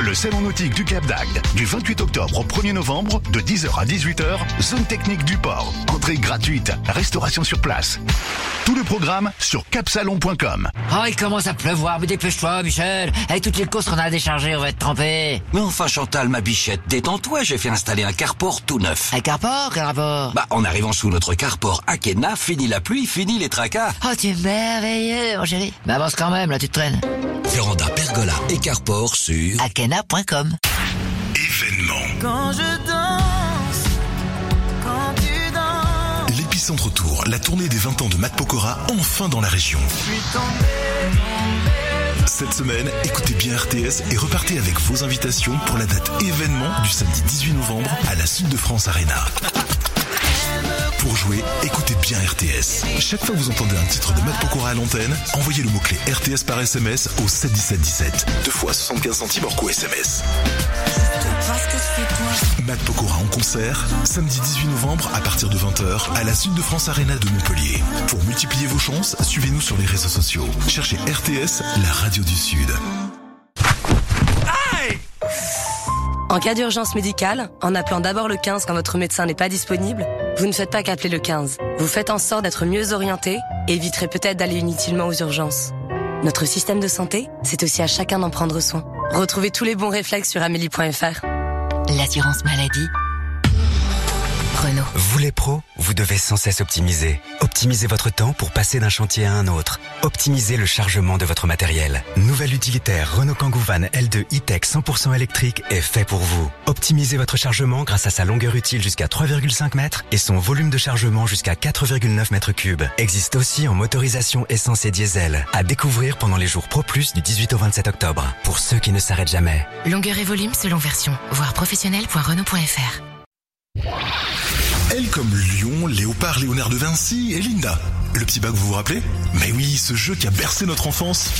[SPEAKER 33] Le Salon Nautique du Cap d'Agde, du 28 octobre au 1er novembre, de 10h à 18h, zone technique du port. Entrée gratuite, restauration sur place. Tout le programme sur capsalon.com.
[SPEAKER 34] Oh, il commence à pleuvoir, mais dépêche-toi, Michel. Avec toutes les courses qu'on a à décharger, on va être trempé.
[SPEAKER 16] Mais enfin, Chantal, ma bichette, détends-toi, j'ai fait installer un carport tout neuf.
[SPEAKER 34] Un carport Quel rapport?
[SPEAKER 16] Bah, en arrivant sous notre carport Akena, fini la pluie, fini les tracas.
[SPEAKER 34] Oh, tu es merveilleux, mon chéri. Mais avance quand même, là, tu te traînes.
[SPEAKER 16] Véranda, pergola et carport sur
[SPEAKER 34] akena.com.
[SPEAKER 12] Événement.
[SPEAKER 31] Quand je
[SPEAKER 12] L'épicentre Tour, la tournée des 20 ans de Matt Pokora, enfin dans la région. Cette semaine, écoutez bien RTS et repartez avec vos invitations pour la date événement du samedi 18 novembre à la Sud de France Arena. Pour jouer, écoutez bien RTS. Chaque fois que vous entendez un titre de Matt Pokora à l'antenne, envoyez le mot-clé RTS par SMS au 71717. Deux fois 75 centimes hors coût SMS.
[SPEAKER 31] Parce que c'est toi.
[SPEAKER 12] Matt Pokora en concert, samedi 18 novembre à partir de 20h à la Sud de France Arena de Montpellier. Pour multiplier vos chances, suivez-nous sur les réseaux sociaux. Cherchez RTS, la radio du Sud.
[SPEAKER 19] En cas d'urgence médicale, en appelant d'abord le 15 quand votre médecin n'est pas disponible, vous ne faites pas qu'appeler le 15. Vous faites en sorte d'être mieux orienté et éviterez peut-être d'aller inutilement aux urgences. Notre système de santé, c'est aussi à chacun d'en prendre soin. Retrouvez tous les bons réflexes sur amélie.fr.
[SPEAKER 20] L'assurance maladie. Renault.
[SPEAKER 35] Vous les pros, vous devez sans cesse optimiser. Optimisez votre temps pour passer d'un chantier à un autre. Optimisez le chargement de votre matériel. Nouvel utilitaire Renault Kangoo Van L2 E-Tech 100% électrique est fait pour vous. Optimisez votre chargement grâce à sa longueur utile jusqu'à 3,5 mètres et son volume de chargement jusqu'à 4,9 mètres cubes. Existe aussi en motorisation essence et diesel. À découvrir pendant les jours Pro Plus du 18 au 27 octobre. Pour ceux qui ne s'arrêtent jamais.
[SPEAKER 20] Longueur et volume selon version. Voir professionnel.renault.fr.
[SPEAKER 12] Elle comme Lion, Léopard, Léonard de Vinci et Linda. Le petit bac, vous vous rappelez? Mais oui, ce jeu qui a bercé notre enfance.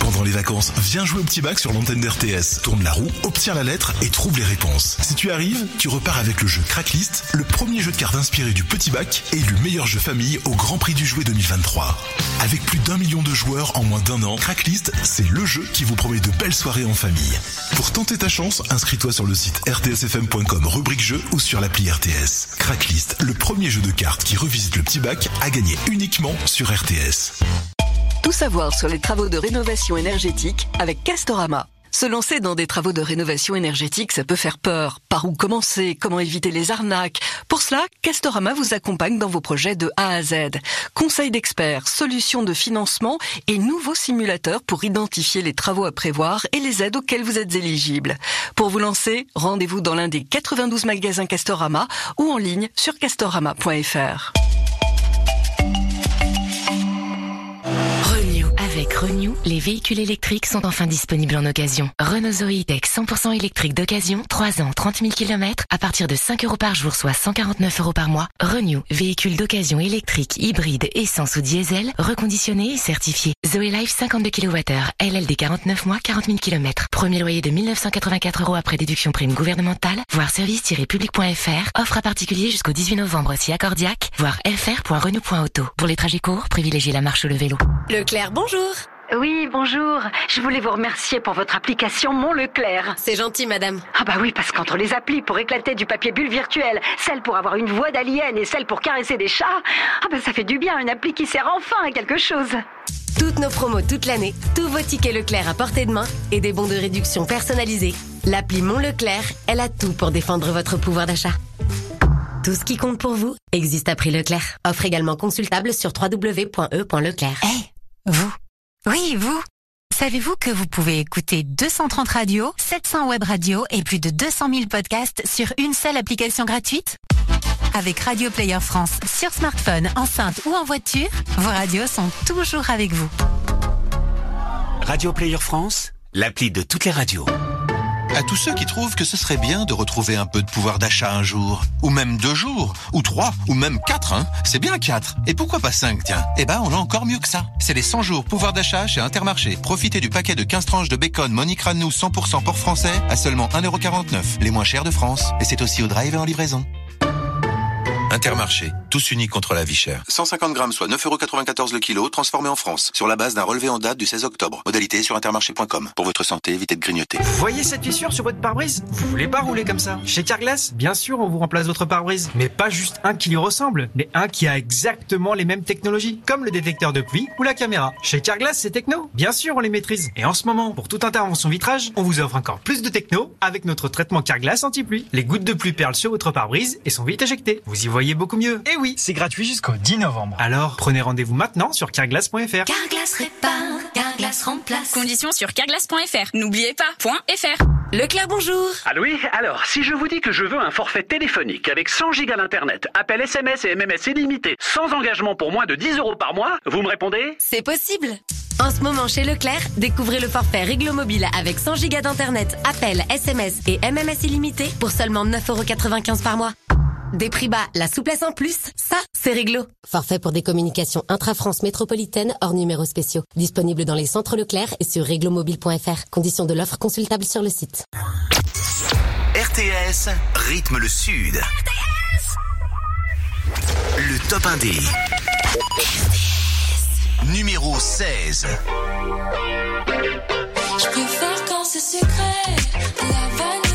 [SPEAKER 12] Pendant les vacances, viens jouer au petit bac sur l'antenne d'RTS. Tourne la roue, obtiens la lettre et trouve les réponses. Si tu arrives, tu repars avec le jeu Cracklist, le premier jeu de cartes inspiré du petit bac et le meilleur jeu famille au Grand Prix du jouet 2023. Avec plus d'un million de joueurs en moins d'un an, Cracklist, c'est le jeu qui vous promet de belles soirées en famille. Pour tenter ta chance, inscris-toi sur le site rtsfm.com rubrique jeu ou sur l'appli RTS. Cracklist, le premier jeu de cartes qui revisite le petit bac, à gagner uniquement sur RTS.
[SPEAKER 9] Tout savoir sur les travaux de rénovation énergétique avec Castorama. Se lancer dans des travaux de rénovation énergétique, ça peut faire peur. Par où commencer? Comment éviter les arnaques? Pour cela, Castorama vous accompagne dans vos projets de A à Z. Conseils d'experts, solutions de financement et nouveaux simulateurs pour identifier les travaux à prévoir et les aides auxquelles vous êtes éligible. Pour vous lancer, rendez-vous dans l'un des 92 magasins Castorama ou en ligne sur castorama.fr.
[SPEAKER 36] Avec Renew, les véhicules électriques sont enfin disponibles en occasion. Renault Zoe Tech 100% électrique d'occasion, 3 ans, 30 000 km, à partir de 5 euros par jour, soit 149 euros par mois. Renew, véhicule d'occasion électrique, hybride, essence ou diesel, reconditionné et certifié. Zoe Life 52 kWh, LLD 49 mois, 40 000 km. Premier loyer de 1984 euros après déduction prime gouvernementale, voire service-public.fr. Offre à particulier jusqu'au 18 novembre si accordiaque, voire fr.renew.auto. Pour les trajets courts, privilégiez la marche ou le vélo.
[SPEAKER 21] Leclerc, bonjour.
[SPEAKER 26] Oui, bonjour. Je voulais vous remercier pour votre application Mon Leclerc.
[SPEAKER 21] C'est gentil, madame.
[SPEAKER 26] Ah bah oui, parce qu'entre les applis pour éclater du papier bulle virtuel, celle pour avoir une voix d'alien et celle pour caresser des chats, ah bah ça fait du bien, une appli qui sert enfin à quelque chose.
[SPEAKER 21] Toutes nos promos toute l'année, tous vos tickets Leclerc à portée de main et des bons de réduction personnalisés. L'appli Mon Leclerc, elle a tout pour défendre votre pouvoir d'achat. Tout ce qui compte pour vous existe à prix Leclerc. Offre également consultable sur www.e.leclerc.
[SPEAKER 3] Hé, vous Oui, vous Savez-vous que vous pouvez écouter 230 radios, 700 web radios et plus de 200 000 podcasts sur une seule application gratuite? Avec Radio Player France sur smartphone, enceinte ou en voiture, vos radios sont toujours avec vous.
[SPEAKER 37] Radio Player France, l'appli de toutes les radios.
[SPEAKER 28] À tous ceux qui trouvent que ce serait bien de retrouver un peu de pouvoir d'achat un jour, ou même deux jours, ou trois, ou même quatre, hein. C'est bien quatre. Et pourquoi pas cinq, tiens? Eh ben, on a encore mieux que ça. C'est les 100 jours pouvoir d'achat chez Intermarché. Profitez du paquet de 15 tranches de bacon Monique Ranou 100% pour français à seulement 1,49€, les moins chers de France. Et c'est aussi au drive et en livraison. Intermarché, tous unis contre la vie chère. 150 grammes, soit 9,94€ le kilo, transformé en France, sur la base d'un relevé en date du 16 octobre. Modalité sur intermarché.com. Pour votre santé, évitez de grignoter.
[SPEAKER 38] Vous voyez cette fissure sur votre pare-brise? Vous voulez pas rouler comme ça? Chez Carglass, bien sûr, on vous remplace votre pare-brise. Mais pas juste un qui lui ressemble, mais un qui a exactement les mêmes technologies, comme le détecteur de pluie ou la caméra. Chez Carglass, c'est techno. Bien sûr, on les maîtrise. Et en ce moment, pour toute intervention vitrage, on vous offre encore plus de techno avec notre traitement Carglass anti-pluie. Les gouttes de pluie perlent sur votre pare-brise et sont vite éjectées. Vous y voyez beaucoup mieux. Et oui, c'est gratuit jusqu'au 10 novembre. Alors, prenez rendez-vous maintenant sur carglass.fr.
[SPEAKER 5] Carglass répare, Carglass remplace. Conditions sur carglass.fr. N'oubliez pas, point .fr.
[SPEAKER 21] Leclerc, bonjour.
[SPEAKER 39] Allô oui, alors, si je vous dis que je veux un forfait téléphonique avec 100 gigas d'internet, appel SMS et MMS illimité, sans engagement pour moins de 10 euros par mois, vous me répondez?
[SPEAKER 21] C'est possible. En ce moment chez Leclerc, découvrez le forfait Réglo Mobile avec 100 gigas d'internet, appel, SMS et MMS illimité pour seulement 9,95€ par mois. Des prix bas, la souplesse en plus, ça, c'est réglo. Forfait pour des communications intra-France métropolitaine hors numéros spéciaux. Disponible dans les centres Leclerc et sur réglomobile.fr. Conditions de l'offre consultable sur le site.
[SPEAKER 29] RTS rythme le Sud. Le top 1D. Numéro 16.
[SPEAKER 5] Je préfère quand c'est secret, la vanille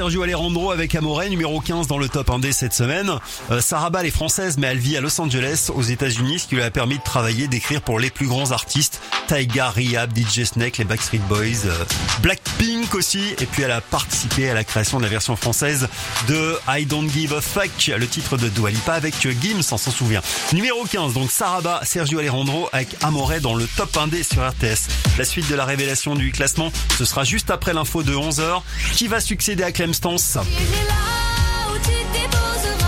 [SPEAKER 2] Sergio Alejandro avec Amore, numéro 15 dans le top 1D cette semaine. Euh, Saraba, elle est française, mais elle vit à Los Angeles, aux États-Unis, ce qui lui a permis de travailler, d'écrire pour les plus grands artistes. Taiga, Rehab, DJ Snake, les Backstreet Boys, euh, Blackpink aussi. Et puis elle a participé à la création de la version française de I Don't Give a Fuck, le titre de Dua Lipa avec Gims, on s'en souvient. Numéro 15, donc Saraba, Sergio Alejandro avec Amore dans le top 1D sur RTS. La suite de la révélation du classement, ce sera juste après l'info de 11h. Qui va succéder à Clem Stance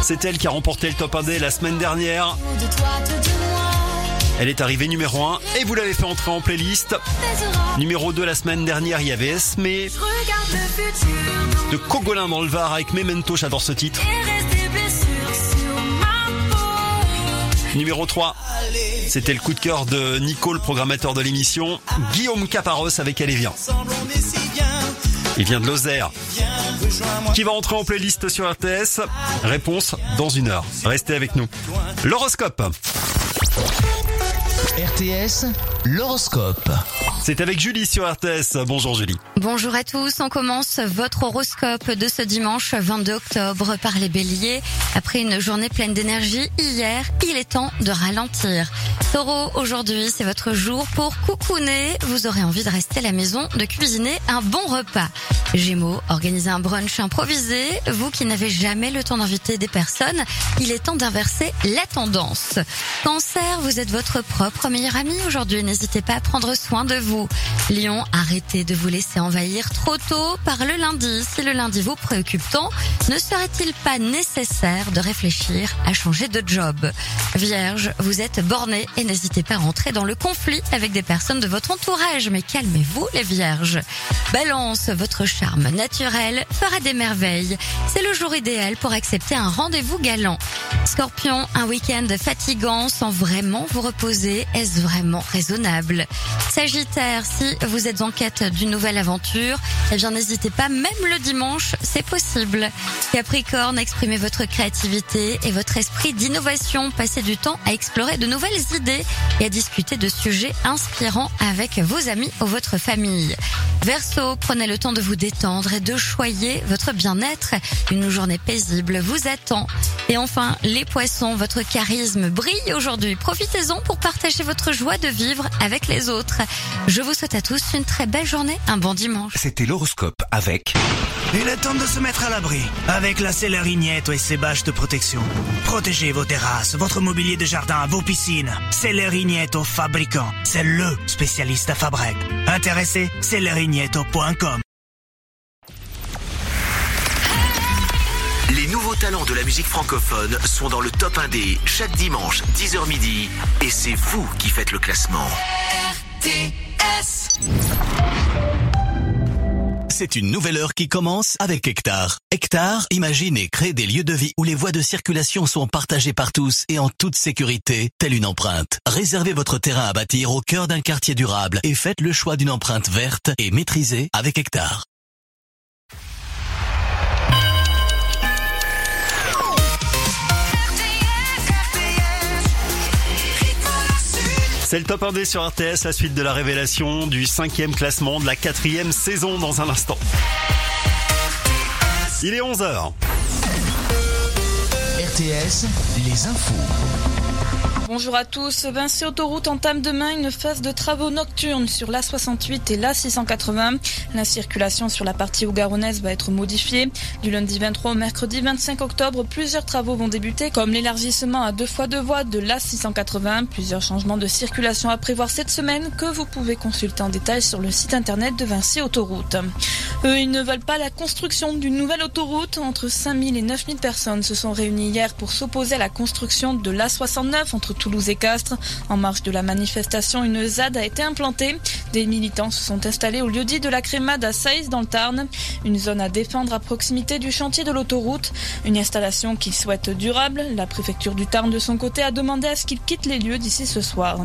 [SPEAKER 2] C'est elle qui a remporté le top 1D la semaine dernière. Elle est arrivée numéro 1 et vous l'avez fait entrer en playlist. Numéro 2 la semaine dernière, il y avait Esme de Cogolin dans le Var avec Memento, j'adore ce titre. Numéro 3, c'était le coup de cœur de Nico, le programmateur de l'émission. Guillaume Caparos avec Elle. Il vient de Lozère. Qui va entrer en playlist sur RTS Réponse dans une heure. Restez avec nous. L'horoscope.
[SPEAKER 40] RTS, l'horoscope.
[SPEAKER 2] C'est avec Julie sur RTS. Bonjour Julie.
[SPEAKER 41] Bonjour à tous, on commence votre horoscope de ce dimanche 22 octobre par les béliers. Après une journée pleine d'énergie hier, il est temps de ralentir. Taureau, aujourd'hui c'est votre jour pour coucouner. Vous aurez envie de rester à la maison, de cuisiner un bon repas. Gémeaux, organisez un brunch improvisé. Vous qui n'avez jamais le temps d'inviter des personnes, il est temps d'inverser la tendance. Cancer, vous êtes votre propre meilleur ami aujourd'hui. N'hésitez pas à prendre soin de vous. Vous. Lyon, arrêtez de vous laisser envahir trop tôt par le lundi. Si le lundi vous préoccupe tant, ne serait-il pas nécessaire de réfléchir à changer de job? Vierge, vous êtes borné et n'hésitez pas à rentrer dans le conflit avec des personnes de votre entourage. Mais calmez-vous les vierges. Balance, votre charme naturel fera des merveilles. C'est le jour idéal pour accepter un rendez-vous galant. Scorpion, un week-end fatigant sans vraiment vous reposer, est-ce vraiment raisonnable? Sagittaire, si vous êtes en quête d'une nouvelle aventure, eh bien n'hésitez pas, même le dimanche, c'est possible. Capricorne, exprimez votre créativité et votre esprit d'innovation. Passez du temps à explorer de nouvelles idées et à discuter de sujets inspirants avec vos amis ou votre famille. Verseau, prenez le temps de vous détendre et de choyer votre bien-être. Une journée paisible vous attend. Et enfin, les poissons, votre charisme brille aujourd'hui. Profitez-en pour partager votre joie de vivre avec les autres. Je vous souhaite à tous une très belle journée, un bon dimanche.
[SPEAKER 29] C'était l'horoscope avec
[SPEAKER 42] Il est temps de se mettre à l'abri avec la Célérignette et ses bâches de protection. Protégez vos terrasses, votre mobilier de jardin, vos piscines. Célérignette au fabricant. C'est le spécialiste à Fabrec. Intéressé Célérignetto.com
[SPEAKER 29] Les nouveaux talents de la musique francophone sont dans le top 1D chaque dimanche 10h midi et c'est vous qui faites le classement. C'est une nouvelle heure qui commence avec Hectare. Hectare imagine et crée des lieux de vie où les voies de circulation sont partagées par tous et en toute sécurité, telle une empreinte. Réservez votre terrain à bâtir au cœur d'un quartier durable et faites le choix d'une empreinte verte et maîtrisée avec Hectare.
[SPEAKER 2] C'est le top 1D sur RTS, la suite de la révélation du cinquième classement de la quatrième saison dans un instant. Il est 11h.
[SPEAKER 29] RTS, les infos.
[SPEAKER 4] Bonjour à tous. Vinci Autoroute entame demain une phase de travaux nocturnes sur l'A68 et l'A680. La circulation sur la partie ougaronnaise va être modifiée. Du lundi 23 au mercredi 25 octobre, plusieurs travaux vont débuter, comme l'élargissement à deux fois deux voies de l'A680. Plusieurs changements de circulation à prévoir cette semaine que vous pouvez consulter en détail sur le site internet de Vinci Autoroute. Eux, ils ne veulent pas la construction d'une nouvelle autoroute. Entre 5000 et 9000 personnes se sont réunies hier pour s'opposer à la construction de l'A69 entre Toulouse et Castres. En marge de la manifestation, une ZAD a été implantée. Des militants se sont installés au lieu dit de la Crémade à Saïs dans le Tarn, une zone à défendre à proximité du chantier de l'autoroute. Une installation qu'ils souhaitent durable. La préfecture du Tarn de son côté a demandé à ce qu'ils quittent les lieux d'ici ce soir.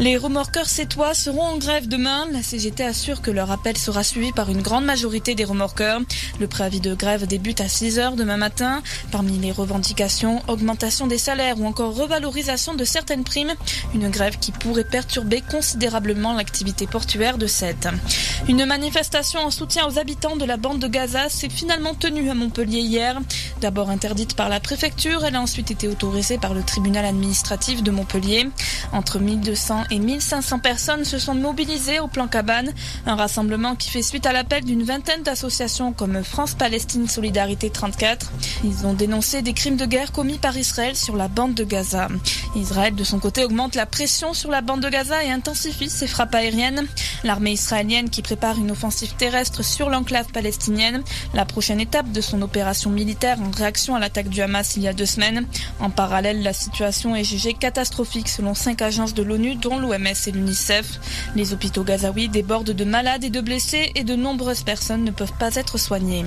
[SPEAKER 4] Les remorqueurs sétois seront en grève demain. La CGT assure que leur appel sera suivi par une grande majorité des remorqueurs. Le préavis de grève débute à 6 heures demain matin. Parmi les revendications, augmentation des salaires ou encore revalorisation de Une grève qui pourrait perturber considérablement l'activité portuaire de Sète. Une manifestation en soutien aux habitants de la bande de Gaza s'est finalement tenue à Montpellier hier. D'abord interdite par la préfecture, elle a ensuite été autorisée par le tribunal administratif de Montpellier. Entre 1200 et 1500 personnes se sont mobilisées au plan Cabane, un rassemblement qui fait suite à l'appel d'une vingtaine d'associations comme France-Palestine Solidarité 34. Ils ont dénoncé des crimes de guerre commis par Israël sur la bande de Gaza. Israël, de son côté, augmente la pression sur la bande de Gaza et intensifie ses frappes aériennes. L'armée israélienne qui prépare une offensive terrestre sur l'enclave palestinienne, la prochaine étape de son opération militaire en réaction à l'attaque du Hamas il y a deux semaines. En parallèle, la situation est jugée catastrophique selon cinq agences de l'ONU, dont l'OMS et l'UNICEF. Les hôpitaux gazaouis débordent de malades et de blessés et de nombreuses personnes ne peuvent pas être soignées.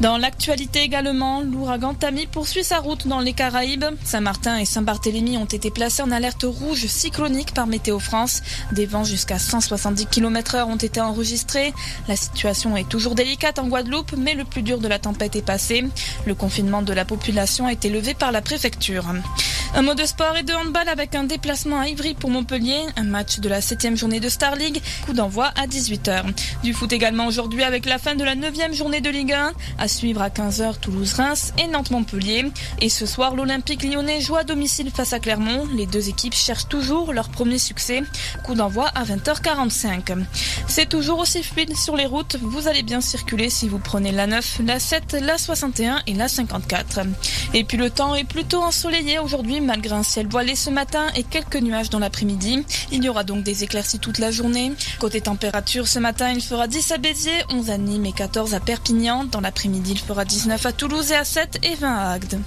[SPEAKER 4] Dans l'actualité également, l'ouragan Tammy poursuit sa route dans les Caraïbes. Saint-Martin et Saint-Barthélemy ont été placés en alerte rouge cyclonique par Météo France. Des vents jusqu'à 170 km heure ont été enregistrés. La situation est toujours délicate en Guadeloupe, mais le plus dur de la tempête est passé. Le confinement de la population a été levé par la préfecture. Un mot de sport et de handball avec un déplacement à Ivry pour Montpellier, un match de la 7 journée de Star League, coup d'envoi à 18h. Du foot également aujourd'hui avec la fin de la 9 journée de Ligue 1, à suivre à 15h Toulouse-Reims et Nantes-Montpellier. Et ce soir, l'Olympique lyonnais joue à domicile face à Clermont.
[SPEAKER 43] Les deux équipes cherchent toujours leur premier succès. Coup d'envoi à 20h45. C'est toujours aussi fluide sur les routes. Vous allez bien circuler si vous prenez la 9, la 7, la 61 et la 54. Et puis le temps est plutôt ensoleillé aujourd'hui malgré un ciel voilé ce matin et quelques nuages dans l'après-midi. Il y aura donc des éclaircies toute la journée. Côté température, ce matin il fera 10 à Béziers, 11 à Nîmes et 14 à Perpignan. Dans l'après-midi, il fera 19 à Toulouse et à 7 et 20 à Agde.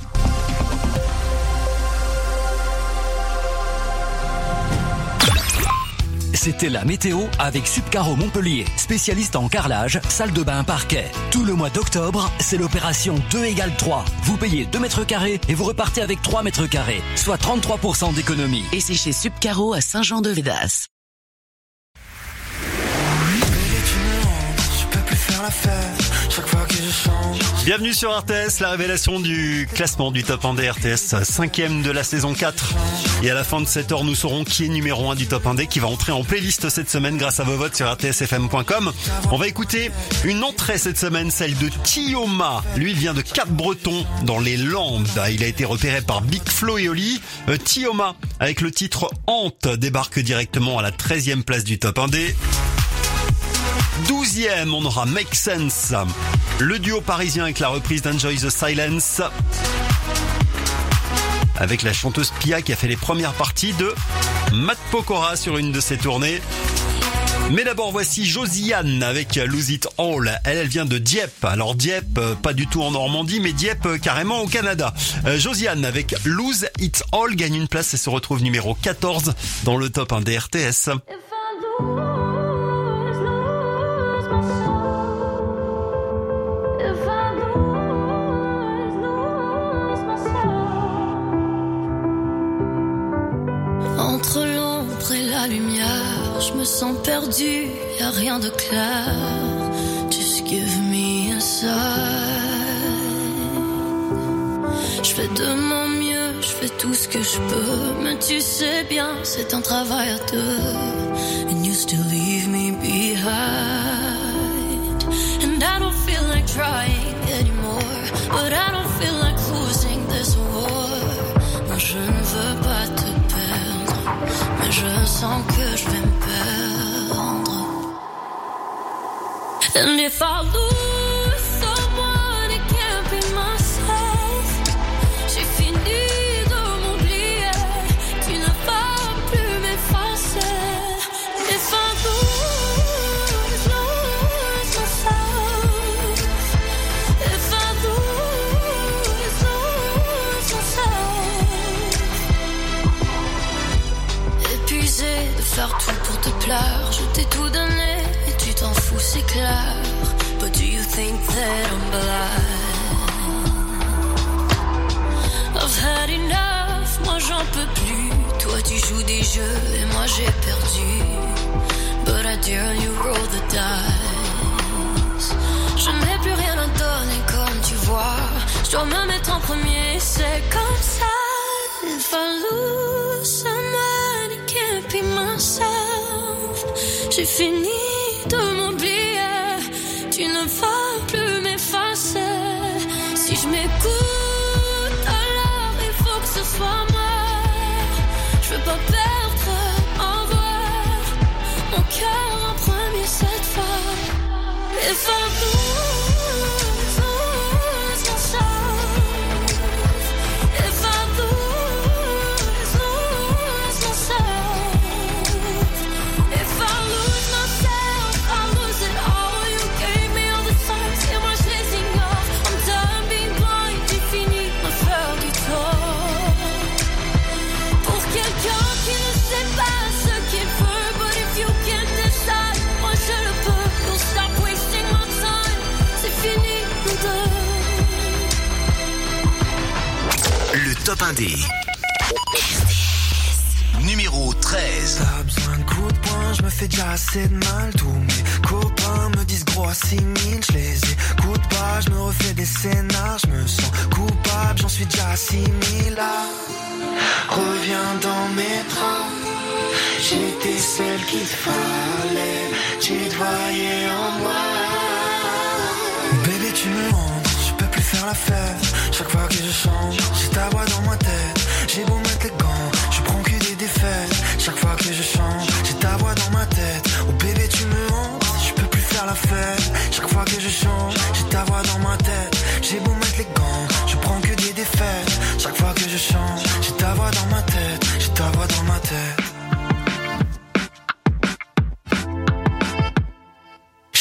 [SPEAKER 44] C'était la météo avec Subcaro Montpellier, spécialiste en carrelage, salle de bain, parquet. Tout le mois d'octobre, c'est l'opération 2 égale 3. Vous payez 2 mètres carrés et vous repartez avec 3 mètres carrés, soit 33% d'économie.
[SPEAKER 29] Et c'est chez Subcaro à Saint-Jean-de-Védas.
[SPEAKER 18] Je peux plus faire la fête
[SPEAKER 2] Bienvenue sur RTS, la révélation du classement du top 1 des RTS, cinquième de la saison 4. Et à la fin de cette heure, nous saurons qui est numéro 1 du top 1 qui va entrer en playlist cette semaine grâce à vos votes sur rtsfm.com. On va écouter une entrée cette semaine, celle de Tioma. Lui, vient de Cap-Breton, dans les Landes. Il a été repéré par Big Flo et Oli. Euh, Tioma, avec le titre Hante, débarque directement à la 13e place du top 1 12e, on aura Make Sense. Le duo parisien avec la reprise d'Enjoy the Silence. Avec la chanteuse Pia qui a fait les premières parties de Matt Pokora sur une de ses tournées. Mais d'abord voici Josiane avec Lose It All. Elle, elle vient de Dieppe. Alors Dieppe, euh, pas du tout en Normandie, mais Dieppe euh, carrément au Canada. Euh, Josiane avec Lose It All gagne une place et se retrouve numéro 14 dans le top 1 des RTS.
[SPEAKER 5] Lumière, je me sens perdu, y a rien de clair. Just give me a sign. Je fais de mon mieux, je fais tout ce que je peux, mais tu sais bien, c'est un travail à deux. And you still leave me behind. And I don't feel like trying anymore, but I don't feel like losing this war. Non, je ne veux pas te je sens que je vais me perdre. And if I je t'ai tout donné et tu t'en fous, c'est clair. But do you think that I'm blind? I've had enough, moi j'en peux plus. Toi tu joues des jeux et moi j'ai perdu. But I dare you roll the dice. Je n'ai plus rien à donner comme tu vois. Je dois me mettre en premier, c'est comme ça. J'ai fini de m'oublier, tu ne vas plus m'effacer. Si je m'écoute, alors il faut que ce soit moi. Je veux pas perdre, envoi mon cœur en premier cette fois.
[SPEAKER 29] Top 1 des numéro 13.
[SPEAKER 18] T'as besoin de coups de poing, je me fais déjà assez de mal. Tous mes copains me disent gros à 6000, je les écoute pas, je me refais des scénars, je me sens coupable, j'en suis déjà à 6000 là. Reviens dans mes bras, j'étais celle qu'il fallait, tu te voyais en moi. Bébé, tu me plus Chaque fois que je change, j'ai ta voix dans ma tête. J'ai beau mettre les gants, je prends que défaites. Chaque fois que je chante, j'ai ta voix dans ma tête. Oh bébé, tu me hantes, je peux plus faire la fête. Chaque fois que je chante, j'ai ta voix dans ma tête. J'ai beau mettre les gants, je prends que des défaites. Chaque fois que je chante, j'ai ta voix dans ma tête. J'ai ta voix dans ma tête.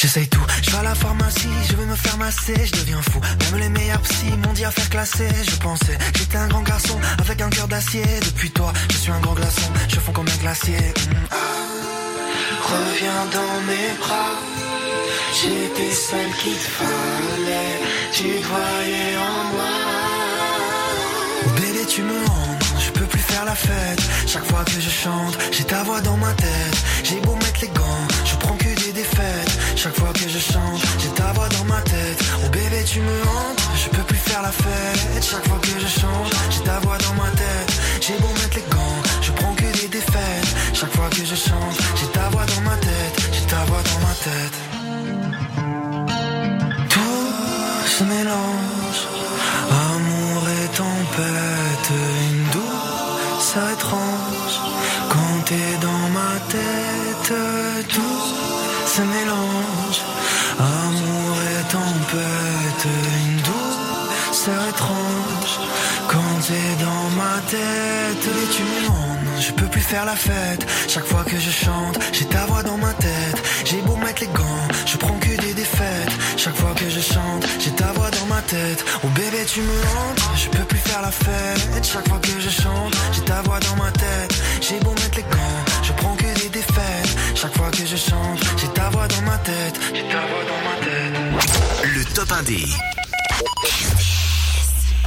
[SPEAKER 18] J'essaye tout, je vais à la pharmacie, je vais me faire masser, je deviens fou. Même les meilleurs psy m'ont dit à faire classer. Je pensais, j'étais un grand garçon avec un cœur d'acier. Depuis toi, je suis un grand glaçon, je fonds comme un glacier. Mm. Reviens dans mes bras, j'étais celle qu'il te fallait. Tu te voyais en moi. Bébé, tu me hantes, je peux plus faire la fête. Chaque fois que je chante, j'ai ta voix dans ma tête. J'ai beau mettre les gants, je prends que des défaites. Chaque fois que je chante, j'ai ta voix dans ma tête. Oh bébé, tu me hantes, je peux plus faire la fête. Chaque fois que je chante, j'ai ta voix dans ma tête. J'ai beau mettre les gants, je prends que des défaites. Chaque fois que je chante, j'ai ta voix dans ma tête. J'ai ta voix dans ma tête. Tout se mélange, amour et tempête, une douce étrange. Quand t'es dans ma tête, tout se mélange, douce étrange. Quand t'es dans ma tête, et tu me hantes, je peux plus faire la fête. Chaque fois que je chante, j'ai ta voix dans ma tête. J'ai beau mettre les gants, je prends que des défaites. Chaque fois que je chante, j'ai ta voix dans ma tête. Oh bébé, tu me hantes, je peux plus faire la fête. Chaque fois que je chante, j'ai ta voix dans ma tête. J'ai beau mettre les gants, je prends que des défaites. Chaque fois que je chante, j'ai ta voix dans ma tête. J'ai ta voix dans ma tête.
[SPEAKER 29] Le top 1 des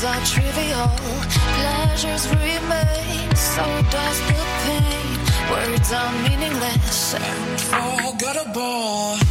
[SPEAKER 5] Words are trivial. Pleasures remain. So does the pain. Words are meaningless and forgettable.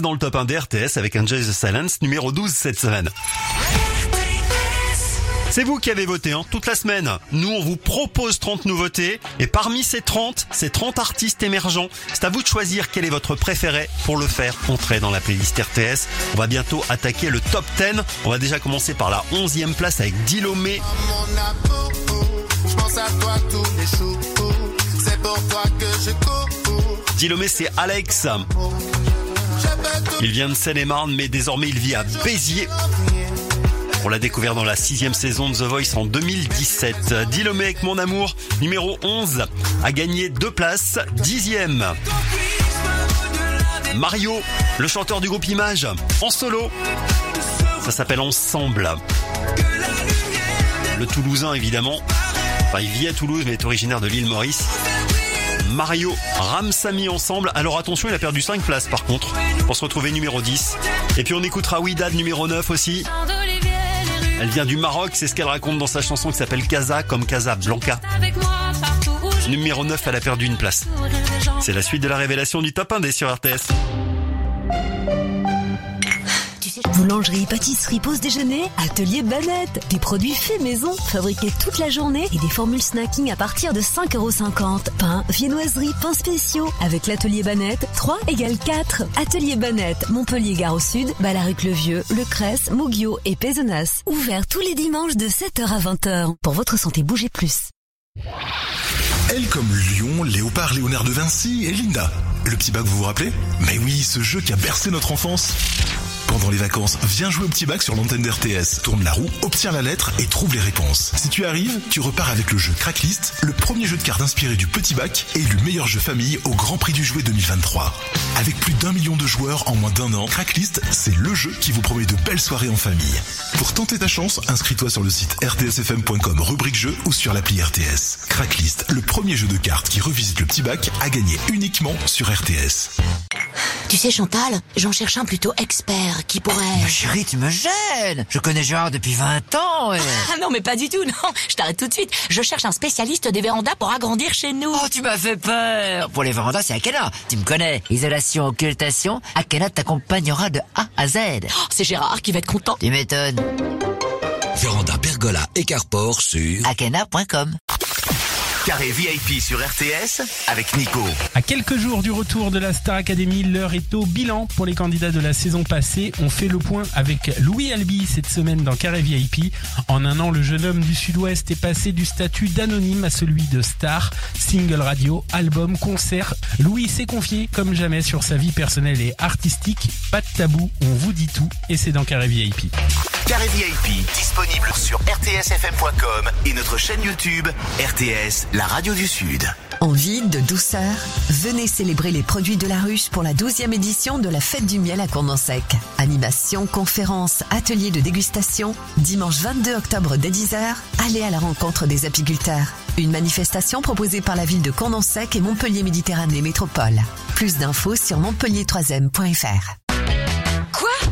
[SPEAKER 2] Dans le top 1 des RTS avec Enjoy the Silence numéro 12 cette semaine. C'est vous qui avez voté hein, toute la semaine. Nous, on vous propose 30 nouveautés. Et parmi ces 30, ces 30 artistes émergents, c'est à vous de choisir quel est votre préféré pour le faire entrer dans la playlist RTS. On va bientôt attaquer le top 10. On va déjà commencer par la 11e place avec Dilomé. Dilomé, c'est Alex. Il vient de Seine-et-Marne, mais désormais il vit à Béziers. On l'a découvert dans la sixième saison de The Voice en 2017. Dilomé avec mon amour, numéro 11, a gagné deux places, dixième. Mario, le chanteur du groupe Image, en solo. Ça s'appelle Ensemble. Le Toulousain évidemment. Enfin, il vit à Toulouse mais est originaire de l'île Maurice. Mario Ramsamy ensemble. Alors attention, il a perdu 5 places par contre pour se retrouver numéro 10. Et puis on écoutera Widad numéro 9 aussi. Elle vient du Maroc, c'est ce qu'elle raconte dans sa chanson qui s'appelle Casa comme Casa Blanca. Numéro 9, elle a perdu une place. C'est la suite de la révélation du top 1 des sur RTS.
[SPEAKER 11] Boulangerie, pâtisserie, pause déjeuner, atelier Banette. Des produits faits maison, fabriqués toute la journée et des formules snacking à partir de 5,50€. Pain, viennoiserie, pains spéciaux. Avec l'atelier Banette, 3 égale 4. Atelier Banette, Montpellier Gare au Sud, Balaruc-le-Vieux, Le Cresse, Mougio et Pézenas. Ouvert tous les dimanches de 7h à 20h. Pour votre santé, bougez plus.
[SPEAKER 12] Elle comme Lion, Léopard, Léonard de Vinci et Linda. Le petit bac, vous vous rappelez? Mais oui, ce jeu qui a bercé notre enfance. Pendant les vacances, viens jouer au petit bac sur l'antenne d'RTS. Tourne la roue, obtiens la lettre et trouve les réponses. Si tu arrives, tu repars avec le jeu Cracklist, le premier jeu de cartes inspiré du petit bac et le meilleur jeu famille au Grand Prix du Jouet 2023. Avec plus d'un million de joueurs en moins d'un an, Cracklist, c'est le jeu qui vous promet de belles soirées en famille. Pour tenter ta chance, inscris-toi sur le site rtsfm.com rubrique jeu ou sur l'appli RTS. Cracklist, le premier jeu de cartes qui revisite le petit bac, à gagner uniquement sur RTS.
[SPEAKER 20] Tu sais Chantal, j'en cherche un plutôt expert qui pourrait...
[SPEAKER 17] Ma chérie, tu me gênes Je connais Gérard depuis 20 ans et...
[SPEAKER 20] Ah non mais pas du tout, non, je t'arrête tout de suite. Je cherche un spécialiste des vérandas pour agrandir chez nous.
[SPEAKER 17] Oh, tu m'as fait peur Pour les vérandas, c'est Akena. Tu me connais. Isolation, occultation, Akena t'accompagnera de A à Z.
[SPEAKER 20] Oh, c'est Gérard qui va être content.
[SPEAKER 17] Tu m'étonnes.
[SPEAKER 45] Véranda, pergola et carport sur
[SPEAKER 17] Akena.com
[SPEAKER 29] Carré VIP sur RTS avec Nico.
[SPEAKER 46] À quelques jours du retour de la Star Academy, l'heure est au bilan pour les candidats de la saison passée. On fait le point avec Louis Albi cette semaine dans Carré VIP. En un an, le jeune homme du Sud-Ouest est passé du statut d'anonyme à celui de star. Single radio, album, concert. Louis s'est confié comme jamais sur sa vie personnelle et artistique. Pas de tabou, on vous dit tout et c'est dans Carré VIP.
[SPEAKER 29] Carré VIP disponible sur rtsfm.com et notre chaîne YouTube RTS, la radio du Sud.
[SPEAKER 5] Envie de douceur Venez célébrer les produits de la ruche pour la 12e édition de la fête du miel à Condensec. Animation, conférences, ateliers de dégustation. Dimanche 22 octobre dès 10h, allez à la rencontre des apiculteurs. Une manifestation proposée par la ville de Condensec et Montpellier Méditerranée Métropole. Plus d'infos sur montpellier3m.fr.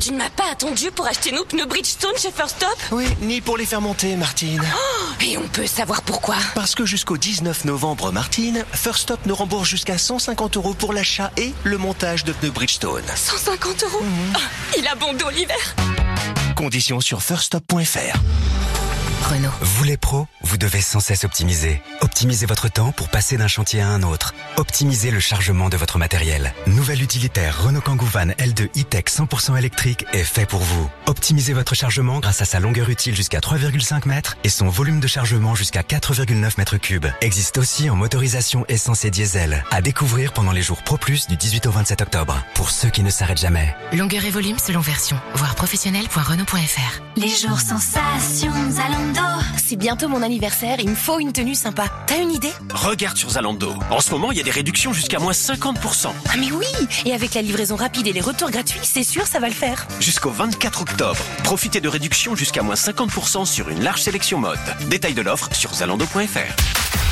[SPEAKER 20] Tu ne m'as pas attendu pour acheter nos pneus Bridgestone chez First Stop
[SPEAKER 47] Oui, ni pour les faire monter, Martine.
[SPEAKER 20] Oh, Et on peut savoir pourquoi
[SPEAKER 47] Parce que jusqu'au 19 novembre, Martine, First Stop nous rembourse jusqu'à 150 euros pour l'achat et le montage de pneus Bridgestone.
[SPEAKER 20] 150 euros Ah, Il a bon dos l'hiver
[SPEAKER 47] Conditions sur firststop.fr.
[SPEAKER 20] Renault.
[SPEAKER 48] Vous les pros, vous devez sans cesse optimiser. Optimisez votre temps pour passer d'un chantier à un autre. Optimisez le chargement de votre matériel. Nouvel utilitaire Renault Kangoo Van L2 e-Tech 100% électrique est fait pour vous. Optimisez votre chargement grâce à sa longueur utile jusqu'à 3,5 mètres et son volume de chargement jusqu'à 4,9 mètres cubes. Existe aussi en motorisation essence et diesel. À découvrir pendant les jours Pro Plus du 18 au 27 octobre. Pour ceux qui ne s'arrêtent jamais.
[SPEAKER 36] Longueur et volume selon version. Voir professionnel.renault.fr.
[SPEAKER 20] Les jours sensations Zalando C'est bientôt mon anniversaire, il me faut une tenue sympa. T'as une idée?
[SPEAKER 22] Regarde sur Zalando. En ce moment, il y a des réductions jusqu'à moins 50%.
[SPEAKER 20] Ah mais oui Et avec la livraison rapide et les retours gratuits, c'est sûr ça va le faire.
[SPEAKER 22] Jusqu'au 24 octobre. Profitez de réductions jusqu'à moins 50% sur une large sélection mode. Détail de l'offre sur zalando.fr.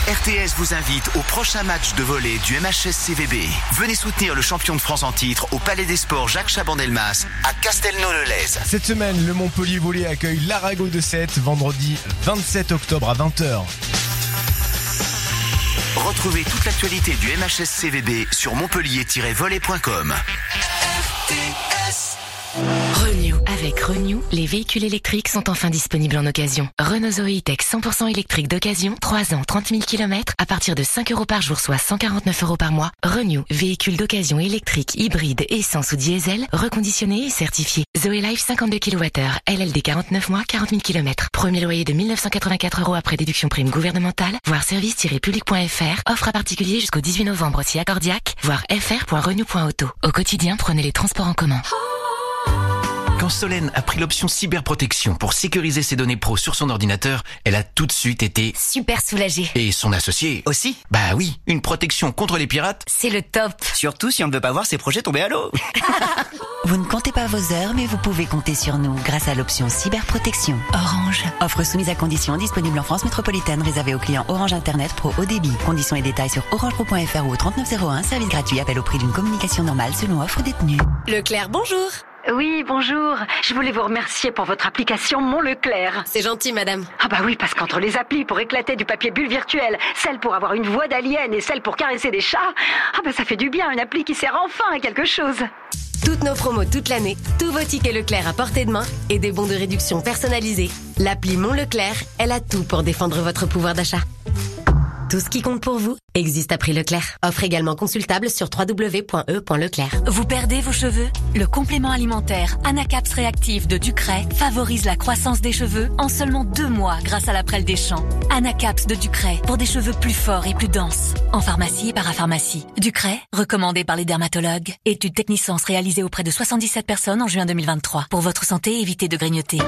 [SPEAKER 29] RTS vous invite au prochain match de volley du MHS CVB. Venez soutenir le champion de France en titre au Palais des Sports Jacques Chaban-Delmas à Castelnau-le-Lez.
[SPEAKER 49] Cette semaine, le Montpellier Volley accueille l'Arago de 7 vendredi 27 octobre à 20h.
[SPEAKER 29] Retrouvez toute l'actualité du MHS CVB sur montpellier-volley.com.
[SPEAKER 36] Renew avec Renew, les véhicules électriques sont enfin disponibles en occasion. Renault Zoe Tech 100% électrique d'occasion, 3 ans, 30 000 km, à partir de 5 euros par jour, soit 149 euros par mois. Renew, véhicule d'occasion électrique, hybride, essence ou diesel, reconditionné et certifié. Zoe Life 52 kWh, LLD 49 mois, 40 000 km. Premier loyer de 1984 euros après déduction prime gouvernementale, voire service-public.fr. Offre à particulier jusqu'au 18 novembre si accordiaque, voire fr.renew.auto. Au quotidien, prenez les transports en commun.
[SPEAKER 50] Quand Solène a pris l'option cyberprotection pour sécuriser ses données pro sur son ordinateur, elle a tout de suite été
[SPEAKER 21] Super soulagée.
[SPEAKER 50] et son associé
[SPEAKER 17] Aussi
[SPEAKER 50] Bah oui, une protection contre les pirates.
[SPEAKER 21] C'est le top.
[SPEAKER 17] Surtout si on ne veut pas voir ses projets tomber à l'eau.
[SPEAKER 51] Vous ne comptez pas vos heures, mais vous pouvez compter sur nous grâce à l'option cyberprotection. Orange. Offre soumise à conditions disponible en France métropolitaine réservée aux clients Orange Internet Pro haut débit. Conditions et détails sur orangepro.fr ou au 3901. Service gratuit. Appel au prix d'une communication normale selon offre détenue.
[SPEAKER 21] Leclerc, bonjour.
[SPEAKER 52] Oui, bonjour. Je voulais vous remercier pour votre application Mon Leclerc.
[SPEAKER 21] C'est gentil, madame.
[SPEAKER 52] Ah bah oui, parce qu'entre les applis pour éclater du papier bulle virtuel, celle pour avoir une voix d'alien et celle pour caresser des chats, ah bah ça fait du bien, une appli qui sert enfin à quelque chose.
[SPEAKER 21] Toutes nos promos toute l'année, tous vos tickets Leclerc à portée de main et des bons de réduction personnalisés. L'appli Mon Leclerc, elle a tout pour défendre votre pouvoir d'achat. Tout ce qui compte pour vous existe à prix Leclerc. Offre également consultable sur www.e.leclerc.
[SPEAKER 53] Vous perdez vos cheveux? Le complément alimentaire Anacaps Réactif de Ducray favorise la croissance des cheveux en seulement deux mois grâce à la prêle des champs. Anacaps de Ducray pour des cheveux plus forts et plus denses. En pharmacie et parapharmacie. Ducray, recommandé par les dermatologues. Étude Technisens réalisée auprès de 77 personnes en juin 2023. Pour votre santé, évitez de grignoter.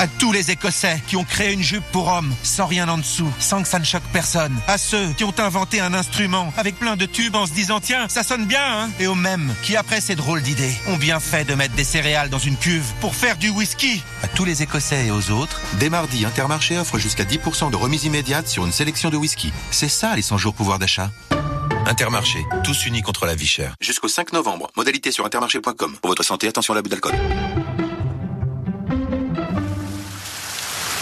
[SPEAKER 54] À tous les Écossais qui ont créé une jupe pour hommes sans rien en dessous, sans que ça ne choque personne. À ceux qui ont inventé un instrument avec plein de tubes en se disant tiens, ça sonne bien, hein Et aux mêmes qui, après ces drôles d'idées, ont bien fait de mettre des céréales dans une cuve pour faire du whisky.
[SPEAKER 28] À tous les Écossais et aux autres, dès mardi, Intermarché offre jusqu'à 10% de remise immédiate sur une sélection de whisky. C'est ça les 100 jours pouvoir d'achat. Intermarché, tous unis contre la vie chère. Jusqu'au 5 novembre, modalité sur intermarché.com. Pour votre santé, attention à l'abus d'alcool.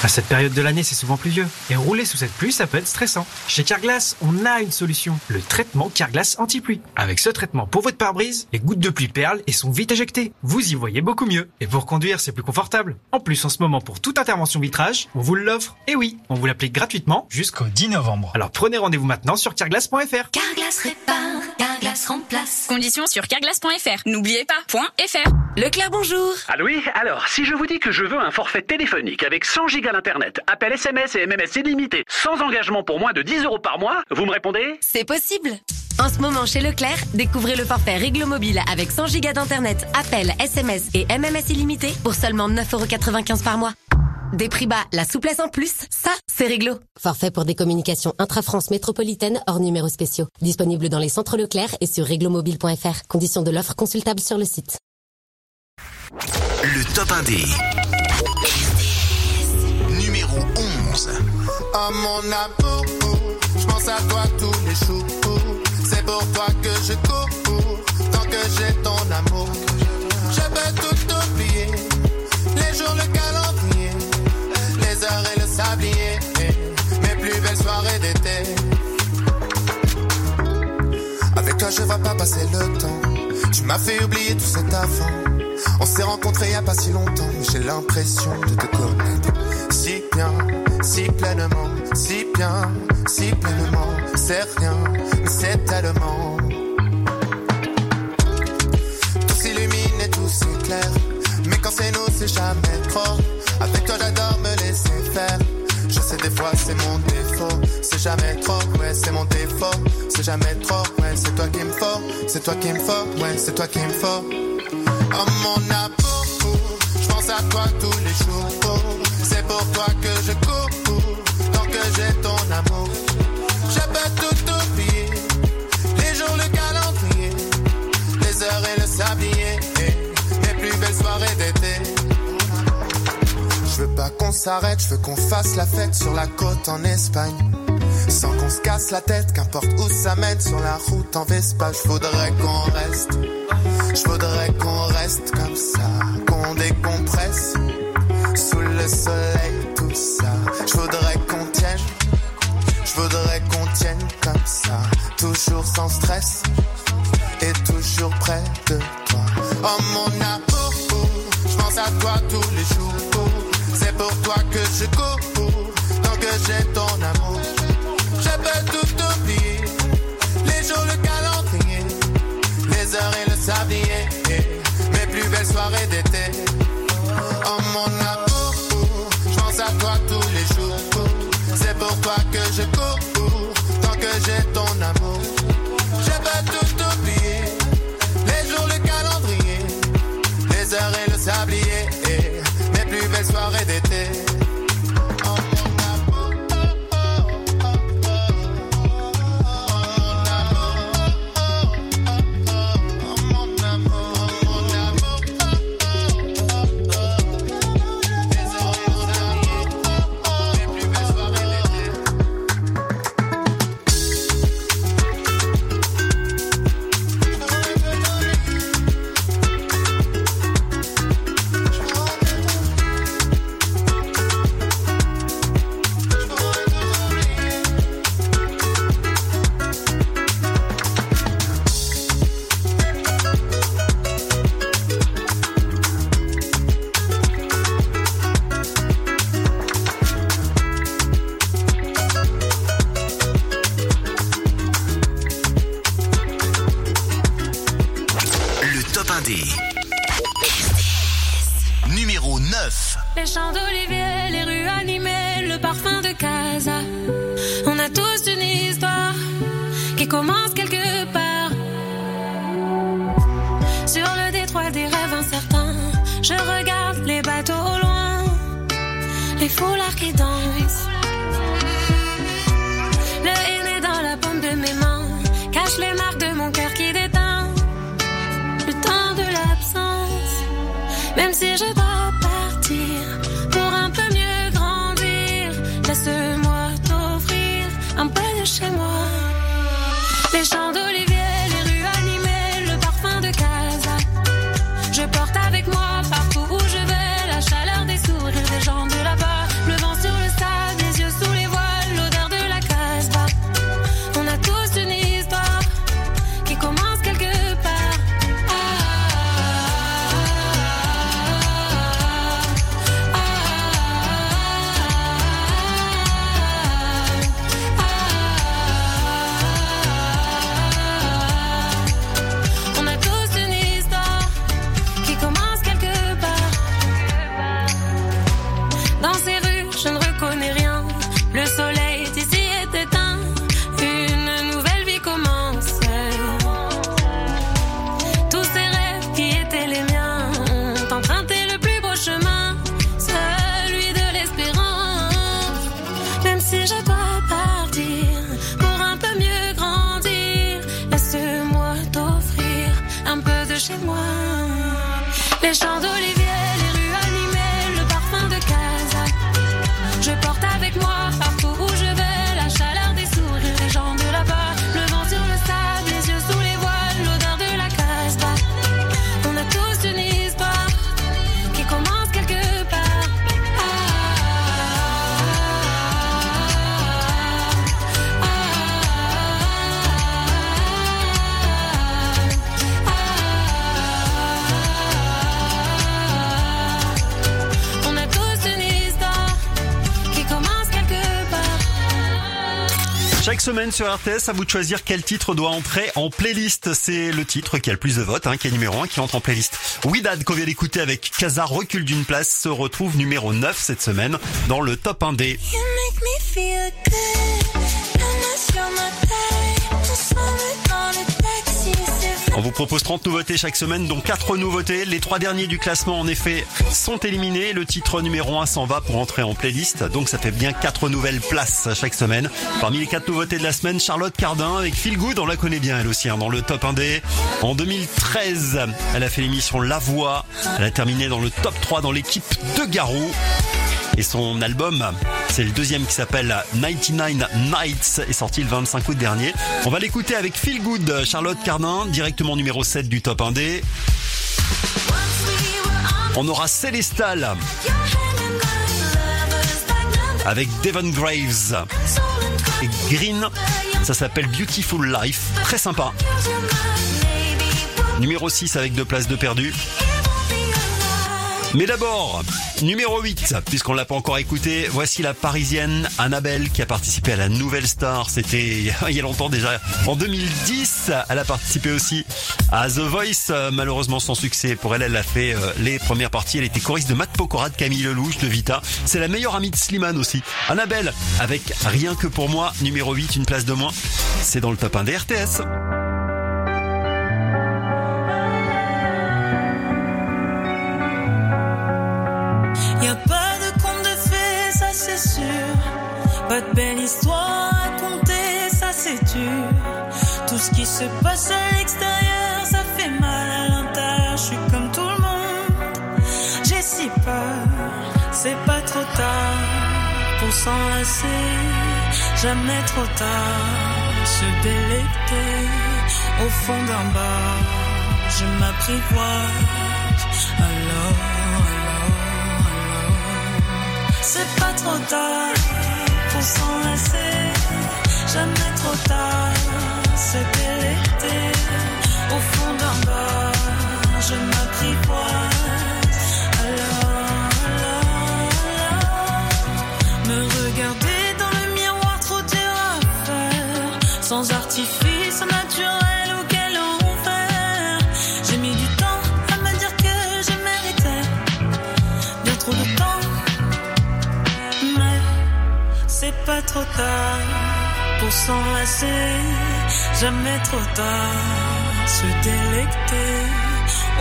[SPEAKER 55] À cette période de l'année, c'est souvent pluvieux. Et rouler sous cette pluie, ça peut être stressant. Chez Carglass, on a une solution. Le traitement Carglass anti-pluie. Avec ce traitement pour votre pare-brise, les gouttes de pluie perlent et sont vite éjectées. Vous y voyez beaucoup mieux. Et pour conduire, c'est plus confortable. En plus, en ce moment, pour toute intervention vitrage, on vous l'offre. Et oui, on vous l'applique gratuitement jusqu'au 10 novembre. Alors prenez rendez-vous maintenant sur carglass.fr.
[SPEAKER 53] Carglass répare, Carglass remplace. Conditions sur carglass.fr. N'oubliez pas, point .fr.
[SPEAKER 21] Leclerc, bonjour.
[SPEAKER 56] Allô oui Alors, si je vous dis que je veux un forfait téléphonique avec 100 gigas d'internet, appel SMS et MMS illimité, sans engagement pour moins de 10 euros par mois, vous me répondez?
[SPEAKER 21] C'est possible. En ce moment, chez Leclerc, découvrez le forfait Réglo Mobile avec 100 gigas d'internet, appel, SMS et MMS illimité pour seulement 9,95€ par mois. Des prix bas, la souplesse en plus, ça, c'est réglo. Forfait pour des communications intra-France métropolitaine hors numéros spéciaux. Disponible dans les centres Leclerc et sur réglomobile.fr. Conditions de l'offre consultable sur le site.
[SPEAKER 29] Le top 1D. Numéro
[SPEAKER 57] À mon amour, je pense à toi tous les jours. C'est pour toi que je cours, tant que j'ai ton amour. Je peux tout oublier, les jours, le calendrier, les heures et le sablier, mes plus belles soirées d'été. Avec toi, je vois pas passer le temps. Tu m'as fait oublier tout cet avant. On s'est rencontrés il y a pas si longtemps, j'ai l'impression de te connaître si bien, si pleinement, si bien, si pleinement. C'est rien, c'est tellement. Tout s'illumine et tout s'éclaire, mais quand c'est nous, c'est jamais trop. Avec toi, j'adore me laisser faire. Je sais des fois c'est mon défaut, c'est jamais trop, ouais c'est mon défaut, c'est jamais trop, ouais c'est toi qui me faut, c'est toi qui me faut, ouais c'est toi qui me faut. Oh mon amour, je pense à toi tous les jours. C'est pour toi que Les jours, le calendrier, les heures et le sablier, mes plus belles soirées d'été. Je veux pas qu'on s'arrête, je veux qu'on fasse la fête sur la côte en Espagne. Sans qu'on se casse la tête, qu'importe où ça mène sur la route en Vespa, je voudrais qu'on reste. Je voudrais qu'on reste comme ça, qu'on décompresse sous le soleil, comme ça, toujours sans stress et toujours près de toi. Oh mon amour,
[SPEAKER 58] je pense à toi tous les jours. C'est pour toi que je cours, tant que j'ai ton
[SPEAKER 2] semaine sur RTS, à vous de choisir quel titre doit entrer en playlist. C'est le titre qui a le plus de votes, hein, qui est numéro 1, qui entre en playlist. Widad, qu'on vient d'écouter avec Kazar, recule d'une place, se retrouve numéro 9 cette semaine dans le top 1D.
[SPEAKER 5] You On
[SPEAKER 2] vous propose 30 nouveautés chaque semaine, dont 4 nouveautés. Les trois derniers du classement, en effet, sont éliminés. Le titre numéro 1 s'en va pour entrer en playlist. Donc ça fait bien 4 nouvelles places chaque semaine. Parmi les 4 nouveautés de la semaine, Charlotte Cardin avec Feel Good. On la connaît bien, elle aussi, hein, dans le top 1D. En 2013, elle a fait l'émission La Voix. Elle a terminé dans le top 3 dans l'équipe de Garou. Et son album, c'est le deuxième qui s'appelle 99 Nights, est sorti le 25 août dernier. On va l'écouter avec Feel Good, Charlotte Cardin, directement numéro 7 du top 1D. On aura Célestal avec Devon Graves et Green. Ça s'appelle Beautiful Life. Très sympa. Numéro 6 avec deux places de perdu. Mais d'abord, numéro 8, puisqu'on l'a pas encore écouté, voici la parisienne Annabelle qui a participé à la Nouvelle Star. C'était il y a longtemps déjà. En 2010, elle a participé aussi à The Voice. Malheureusement sans succès pour elle, elle a fait euh, les premières parties. Elle était choriste de Matt Pokora, de Camille Lelouch, de Vita. C'est la meilleure amie de Slimane aussi. Annabelle, avec Rien que pour moi, numéro 8, une place de moins. C'est dans le top 1 des RTS.
[SPEAKER 5] Pas de belle histoire à raconter, ça c'est dur. Tout ce qui se passe à l'extérieur, ça fait mal à l'intérieur. Je suis comme tout le monde, j'ai si peur. C'est pas trop tard pour s'enlacer, jamais trop tard. Se délecter au fond d'un bar, je m'apprivoise. Alors, c'est pas trop tard pour s'enlacer, jamais trop tard. C'était l'été, au fond d'un bar, je m'apprivoise. Alors, alors, alors, me regarder dans le miroir, trop dur à faire, sans artifice naturel trop tard pour s'enlacer, jamais trop tard. Se délecter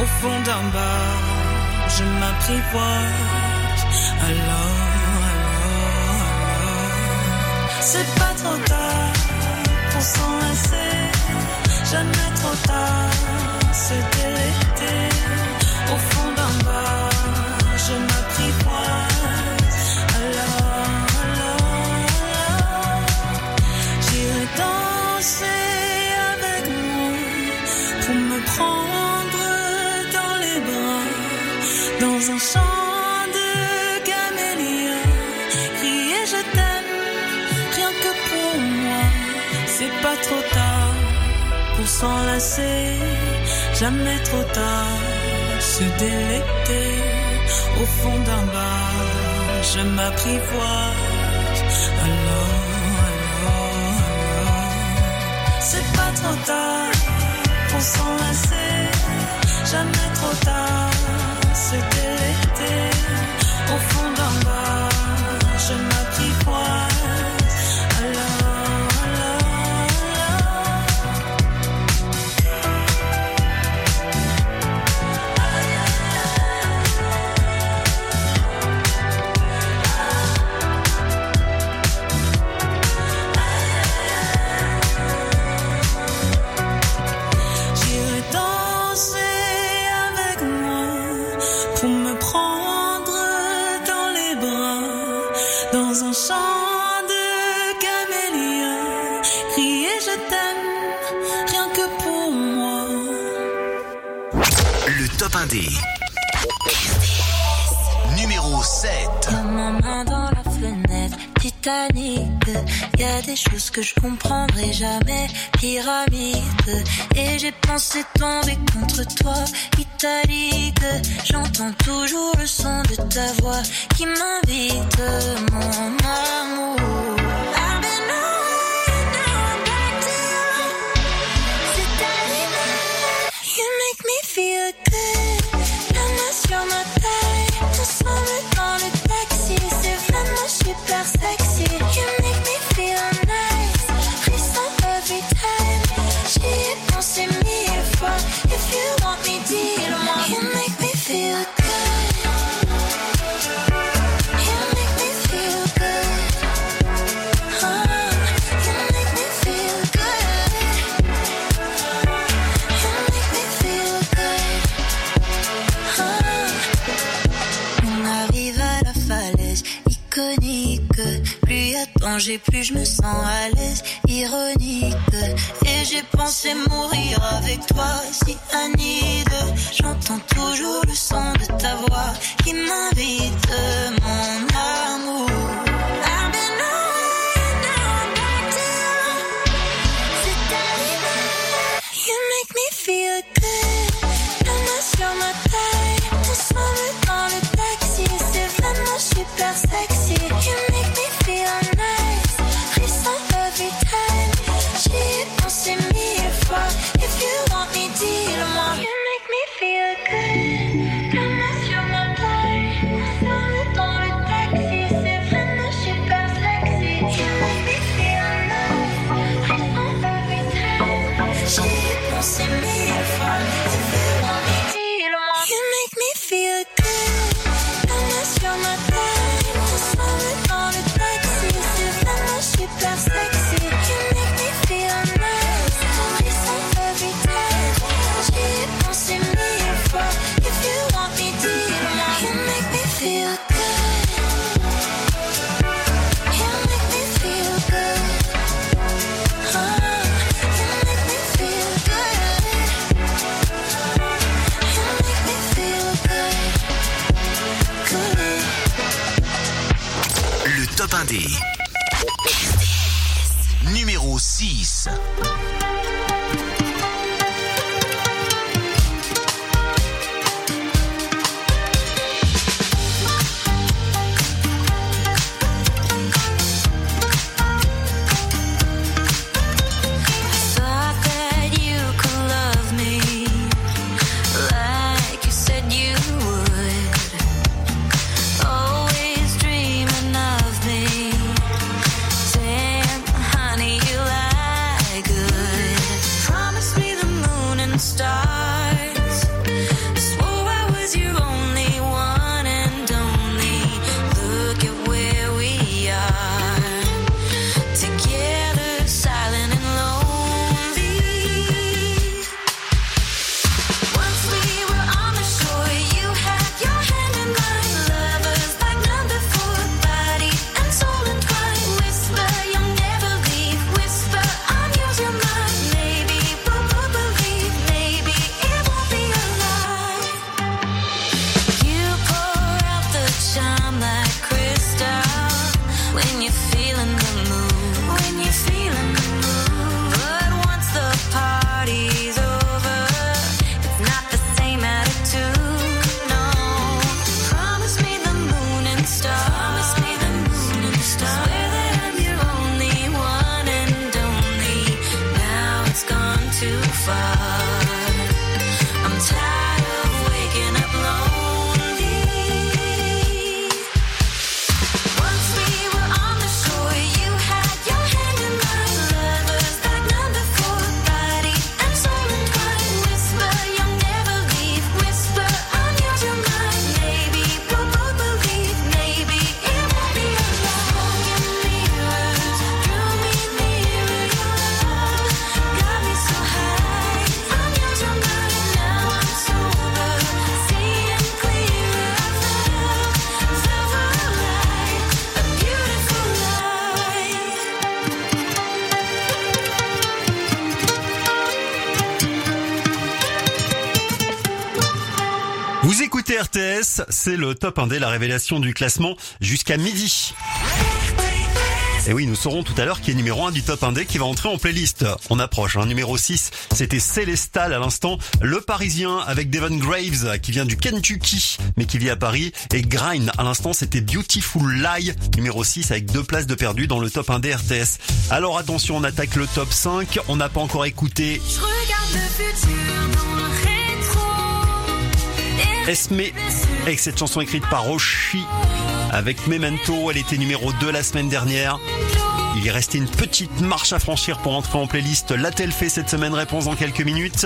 [SPEAKER 5] au fond d'un bar, je m'apprivoise. Alors, alors, alors, c'est pas trop tard pour s'enlacer, jamais trop tard. Se délecter au fond d'un bar, dans un champ de camélias, crier je t'aime, rien que pour moi, c'est pas trop tard pour s'enlacer, jamais trop tard, se délecter. Au fond d'un bar, je m'apprivoise. Alors, alors, alors, c'est pas trop tard pour s'enlacer, jamais trop tard, se délecter au fond
[SPEAKER 29] Le top 1D. Numéro 7.
[SPEAKER 5] Ma main dans la fenêtre, Titanic. Y a des choses que je comprendrai jamais, pyramide. Et j'ai pensé tomber contre toi, italique. J'entends toujours le son de ta voix qui m'invite, mon amour. Danger, plus je me sens à l'aise, ironique. Et j'ai pensé mourir avec toi, si Anide. J'entends toujours le son de ta voix qui m'invite, mon amour. I've been Le
[SPEAKER 59] C'est le
[SPEAKER 60] top 1D,
[SPEAKER 2] la révélation du classement jusqu'à midi. Et oui, nous saurons tout à l'heure qui est numéro 1 du top 1D qui va entrer en playlist. On approche, hein. numéro 6, c'était Célestal à l'instant, le Parisien avec Devon Graves qui vient du Kentucky mais qui vit à Paris et Grind à l'instant c'était Beautiful Lie, numéro 6 avec deux places de perdu dans le top 1D RTS. Alors attention, on attaque le top 5, on n'a pas encore écouté. Esme avec cette chanson écrite par Roshi avec Memento, elle était numéro 2 la semaine dernière. Il est resté une petite marche à franchir pour entrer en playlist. L'a-t-elle fait cette semaine Réponse dans quelques minutes.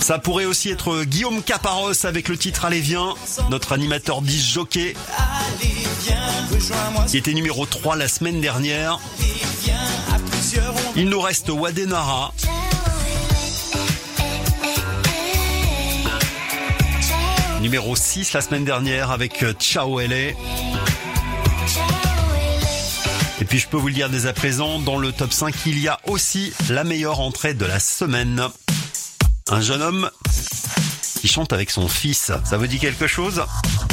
[SPEAKER 2] Ça pourrait aussi être Guillaume Caparos avec le titre Allez viens, notre animateur disc jockey, qui était numéro 3 la semaine dernière. Il nous reste Wadenara. Numéro 6 la semaine dernière avec euh, Ciao LA. Et puis je peux vous le dire dès à présent, dans le top 5, il y a aussi la meilleure entrée de la semaine. Un jeune homme qui chante avec son fils. Ça vous dit quelque chose?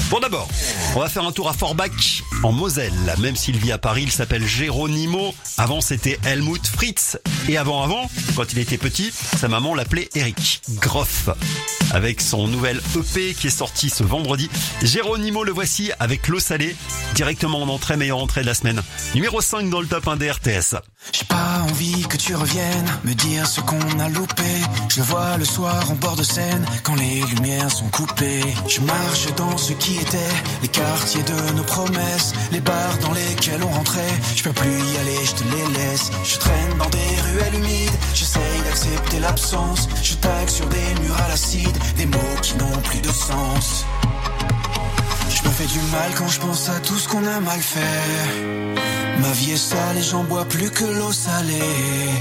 [SPEAKER 2] Bon d'abord, on va faire un tour à Forbach, en Moselle. Même s'il vit à Paris, il s'appelle Geronimo. Avant c'était Helmut Fritz. Et avant avant, quand il était petit, sa maman l'appelait Eric Groff. Avec son nouvel EP qui est sorti ce vendredi, Géronimo le voici avec l'eau salée, directement en entrée, meilleure entrée de la semaine. Numéro 5 dans le top 1 des RTS.
[SPEAKER 18] J'ai pas envie que tu reviennes me dire ce qu'on a loupé. Je le vois le soir en bord de scène quand les lumières sont coupées. Je marche dans ce qui était les quartiers de nos promesses, les bars dans lesquels on rentrait. Je peux plus y aller, je te les laisse. Je traîne dans des ruelles humides, j'essaye d'accepter l'absence. Je tague sur des murs à l'acide, des mots qui n'ont plus de sens. Je me fais du mal quand je pense à tout ce qu'on a mal fait. Ma vie est sale et j'en bois plus que l'eau salée.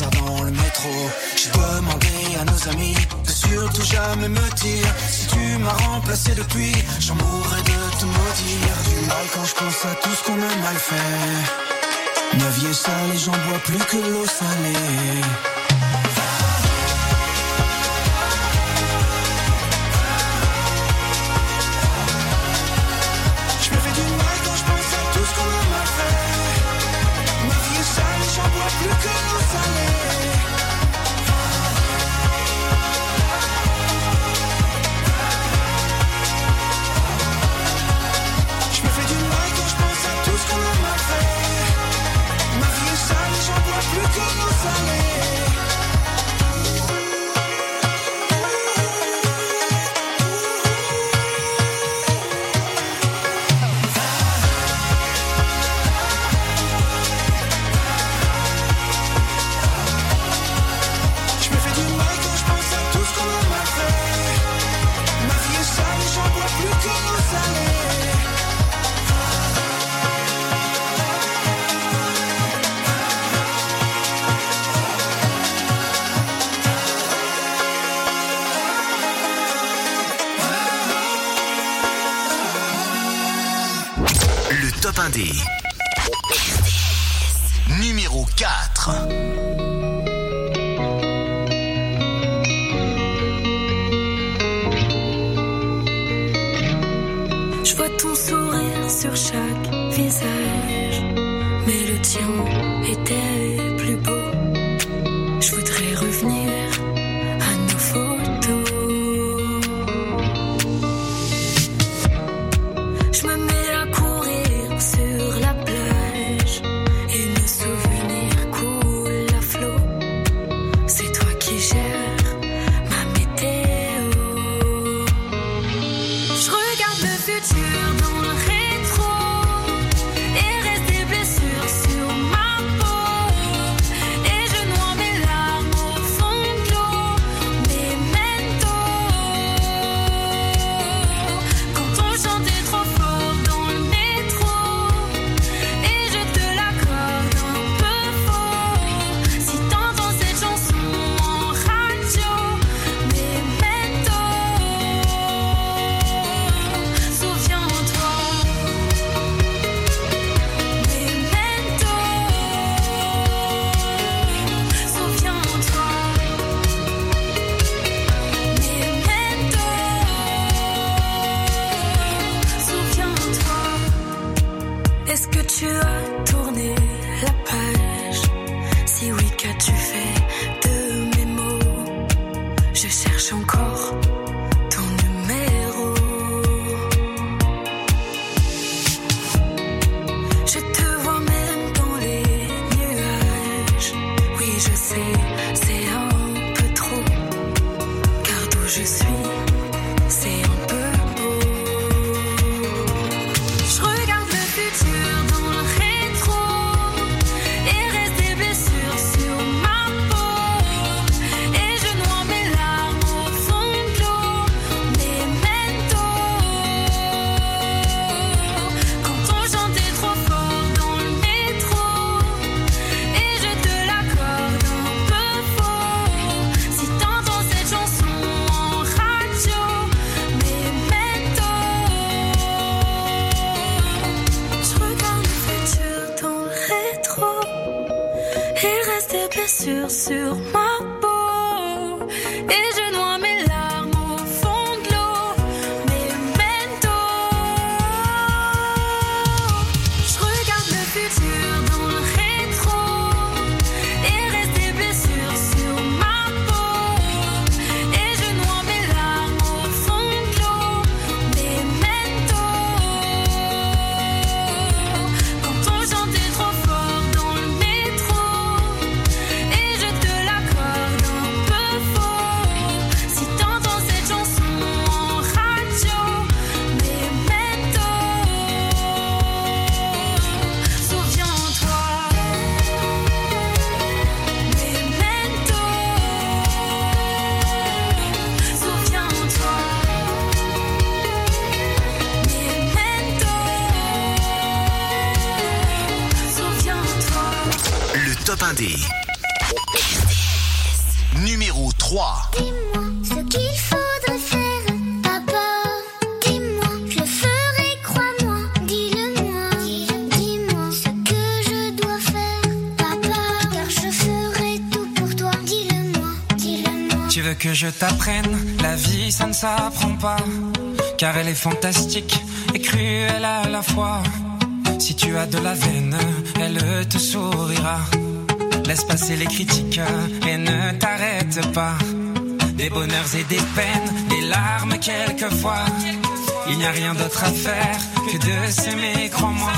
[SPEAKER 18] Dans le métro. J'ai demandé à nos amis de surtout jamais me dire si tu m'as remplacé depuis. J'en mourrais de te maudire. Du mal quand je pense à tout ce qu'on a mal fait. Ma vie est sale j'en bois plus que l'eau salée.
[SPEAKER 58] Futur dans le je
[SPEAKER 61] t'apprenne La vie, ça ne s'apprend pas. Car elle est fantastique et cruelle à la fois. Si tu as de la veine, elle te sourira. Laisse passer les critiques et ne t'arrête pas. Des bonheurs et des peines, des larmes quelquefois. Il n'y a rien d'autre à faire que de s'aimer, crois-moi.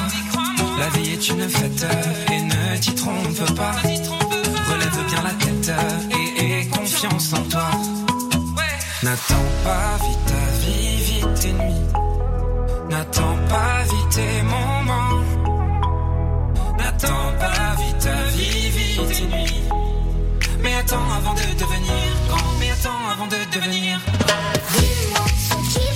[SPEAKER 61] La vie est une fête et ne t'y trompe pas. Relève bien la tête et aie confiance en toi. N'attends pas vite ta vie, vite tes nuits. N'attends pas vite tes moments. N'attends pas vite ta vie, vite tes nuits. Mais attends avant de devenir grand. Mais attends avant de devenir
[SPEAKER 62] Dis-moi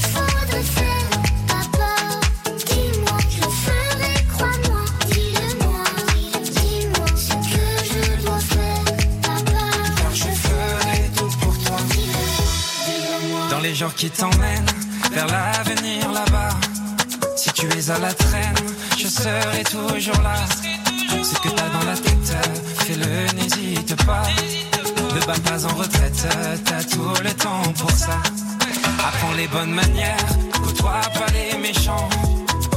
[SPEAKER 61] Jours qui t'emmènent vers l'avenir là-bas. Si tu es à la traîne, je serai toujours là. Ce que t'as dans la tête, fais-le, n'hésite pas. Ne bats pas en retraite, t'as tout le temps pour ça. Apprends les bonnes manières, côtoie pas les méchants.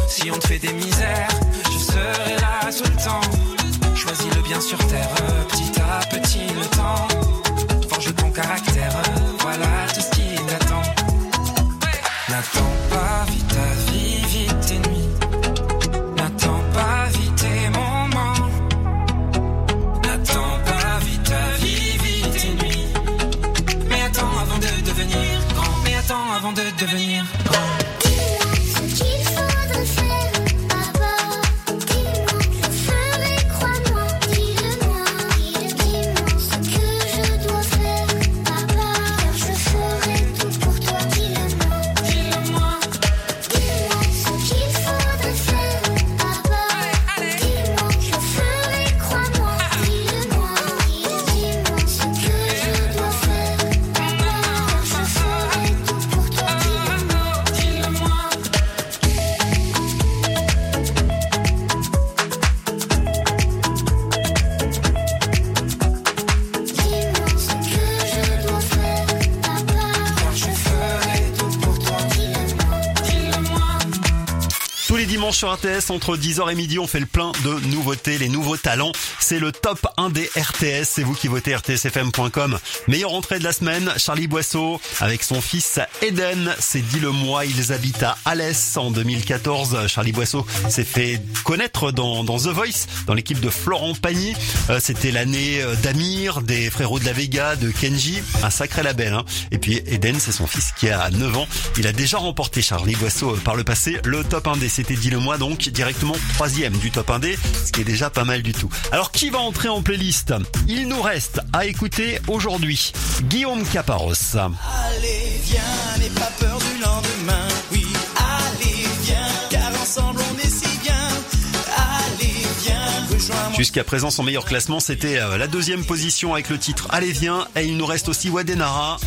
[SPEAKER 61] Si on te fait des misères, je serai là tout le temps. Choisis le bien sur terre, petit à petit le temps. Forge ton caractère, de devenir.
[SPEAKER 2] Sur RTS, entre 10h et midi, on fait le plein de nouveautés, les nouveaux talents. C'est le top 1 des RTS. C'est vous qui votez rtsfm.com. Meilleure entrée de la semaine, Charlie Boisseau, avec son fils Eden. C'est dit le mois, ils habitent à Alès en 2014. Charlie Boisseau s'est fait connaître dans, dans The Voice, dans l'équipe de Florent Pagny. Euh, C'était l'année euh, d'Amir, des frérots de la Vega, de Kenji. Un sacré label. Hein. Et puis Eden, c'est son fils qui a 9 ans. Il a déjà remporté Charlie Boisseau euh, par le passé. Le top 1D, c'était dit le mois, donc directement troisième du top 1D, ce qui est déjà pas mal du tout. Alors va entrer en playlist Il nous reste à écouter aujourd'hui Guillaume Caparos.
[SPEAKER 63] Allez, viens, n'aie pas peur du lendemain. Oui, allez, viens, car ensemble on est si bien. Allez, viens, rejoins-moi.
[SPEAKER 2] Jusqu'à présent, son meilleur classement, c'était euh, la deuxième position avec le titre Allez viens. Et il nous reste aussi Wadenara.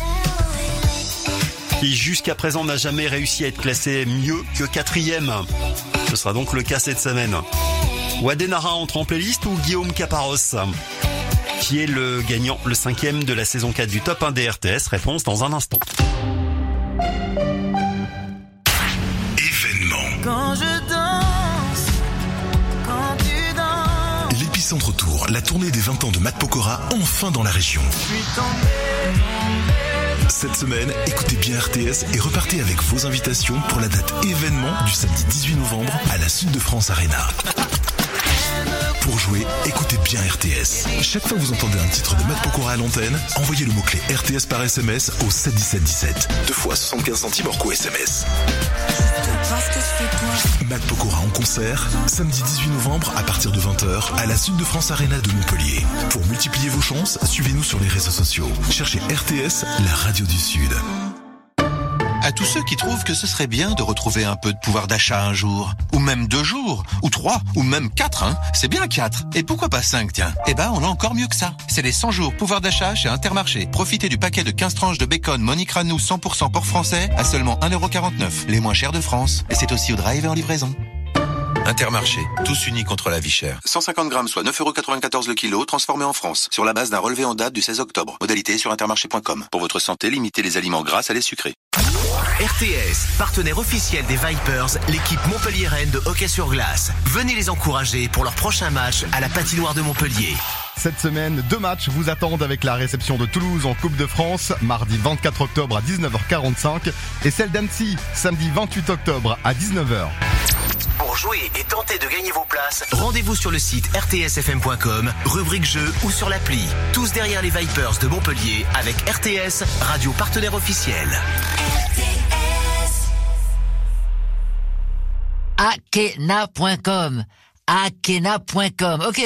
[SPEAKER 2] Qui jusqu'à présent n'a jamais réussi à être classé mieux que quatrième. Ce sera donc le cas cette semaine. Wadenara entre en playlist ou Guillaume Caparos Qui est le gagnant, le cinquième de la saison 4 du top 1 des RTS Réponse dans un instant.
[SPEAKER 12] Événement.
[SPEAKER 64] Quand je danse, quand tu danses,
[SPEAKER 12] L'épicentre Tour, la tournée des 20 ans de Matt Pokora, enfin dans la région.
[SPEAKER 64] je suis tombé,
[SPEAKER 12] Cette semaine, écoutez bien RTS et repartez avec vos invitations pour la date événement du samedi 18 novembre à la Sud de France Arena. Pour jouer, écoutez bien RTS. Chaque fois que vous entendez un titre de Matt Pokora à l'antenne, envoyez le mot-clé RTS par SMS au 71717. Deux fois 75 centimes hors coût SMS. Matt Pokora en concert, samedi 18 novembre à partir de 20h à la Sud de France Arena de Montpellier. Pour multiplier vos chances, suivez-nous sur les réseaux sociaux. Cherchez RTS, la radio du Sud.
[SPEAKER 28] À tous ceux qui trouvent que ce serait bien de retrouver un peu de pouvoir d'achat un jour, ou même deux jours, ou trois, ou même quatre, hein. C'est bien quatre. Et pourquoi pas cinq, tiens? Eh ben, on a encore mieux que ça. C'est les 100 jours pouvoir d'achat chez Intermarché. Profitez du paquet de 15 tranches de bacon Monique Ranou 100% porc français à seulement 1,49€. Les moins chers de France. Et c'est aussi au drive et en livraison. Intermarché, tous unis contre la vie chère. 150 grammes, soit 9,94€ le kilo, transformé en France, sur la base d'un relevé en date du 16 octobre. Modalité sur intermarché.com. Pour votre santé, limitez les aliments gras à les sucrés.
[SPEAKER 29] RTS, partenaire officiel des Vipers, l'équipe montpelliéraine de hockey sur glace. Venez les encourager pour leur prochain match à la patinoire de Montpellier.
[SPEAKER 65] Cette semaine, deux matchs vous attendent avec la réception de Toulouse en Coupe de France, mardi 24 octobre à 19h45, et celle d'Annecy, samedi 28 octobre à 19h.
[SPEAKER 29] Pour jouer et tenter de gagner vos places, rendez-vous sur le site rtsfm.com, rubrique jeux ou sur l'appli. Tous derrière les Vipers de Montpellier avec RTS, radio partenaire officiel.
[SPEAKER 17] Akena.com. Akena.com, ok.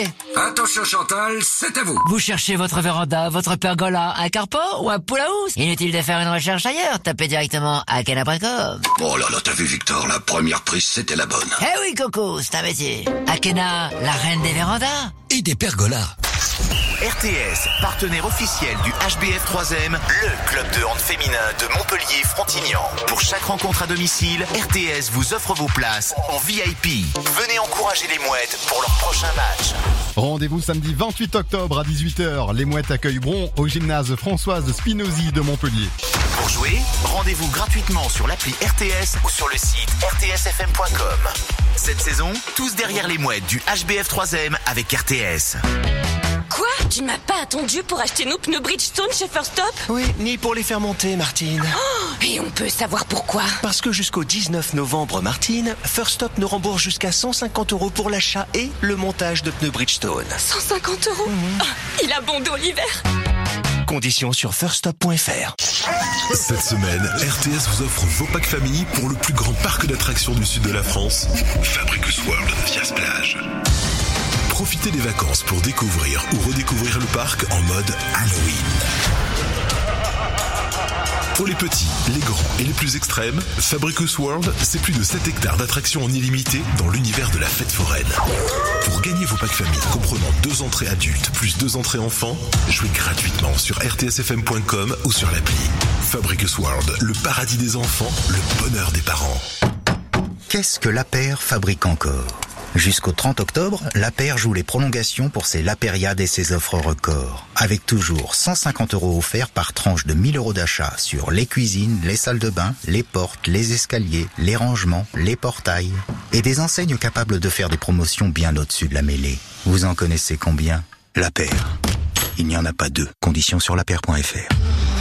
[SPEAKER 66] Attention Chantal, c'est à vous.
[SPEAKER 17] Vous cherchez votre véranda, votre pergola, un carport ou un pool house Inutile de faire une recherche ailleurs, tapez directement akena.com.
[SPEAKER 66] Oh là là, t'as vu Victor, la première prise c'était la bonne.
[SPEAKER 17] Eh oui Coco, c'est un métier. Akena, la reine des vérandas.
[SPEAKER 66] Et des pergolas.
[SPEAKER 29] RTS, partenaire officiel du HBF 3M, le club de hand féminin de Montpellier-Frontignan. Pour chaque rencontre à domicile, RTS vous offre vos places en VIP. Venez encourager les mouettes pour leur prochain match.
[SPEAKER 65] Rendez-vous samedi 28 octobre à 18h. Les Mouettes accueillent Bron au gymnase Françoise Spinozzi de Montpellier.
[SPEAKER 29] Pour jouer, rendez-vous gratuitement sur l'appli RTS ou sur le site rtsfm.com. Cette saison, tous derrière les mouettes du HBF 3M avec RTS.
[SPEAKER 20] Quoi? Tu ne m'as pas attendu pour acheter nos pneus Bridgestone chez First Stop
[SPEAKER 22] Oui, ni pour les faire monter, Martine.
[SPEAKER 20] Oh, Et on peut savoir pourquoi?
[SPEAKER 22] Parce que jusqu'au 19 novembre, Martine, First Stop nous rembourse jusqu'à 150 euros pour l'achat et le montage de pneus Bridgestone.
[SPEAKER 20] 150 euros? Ah, Il a bon dos l'hiver
[SPEAKER 22] Conditions sur firststop.fr.
[SPEAKER 12] Cette semaine, RTS vous offre vos packs famille pour le plus grand parc d'attractions du sud de la France, Fabricus World via Plage. Profitez des vacances pour découvrir ou redécouvrir le parc en mode Halloween. Pour les petits, les grands et les plus extrêmes, Fabricus World, c'est plus de 7 hectares d'attractions en illimité dans l'univers de la fête foraine. Pour gagner vos packs famille comprenant deux entrées adultes plus deux entrées enfants, jouez gratuitement sur rtsfm.com ou sur l'appli. Fabricus World, le paradis des enfants, le bonheur des parents.
[SPEAKER 67] Qu'est-ce que l'APER fabrique encore? Jusqu'au 30 octobre, l'APER joue les prolongations pour ses Lapériades et ses offres records, avec toujours 150 euros offerts par tranche de 1000 euros d'achat sur les cuisines, les salles de bain, les portes, les escaliers, les rangements, les portails, et des enseignes capables de faire des promotions bien au-dessus de la mêlée. Vous en connaissez combien? L'APER. Il n'y en a pas deux. Conditions sur l'aper.fr.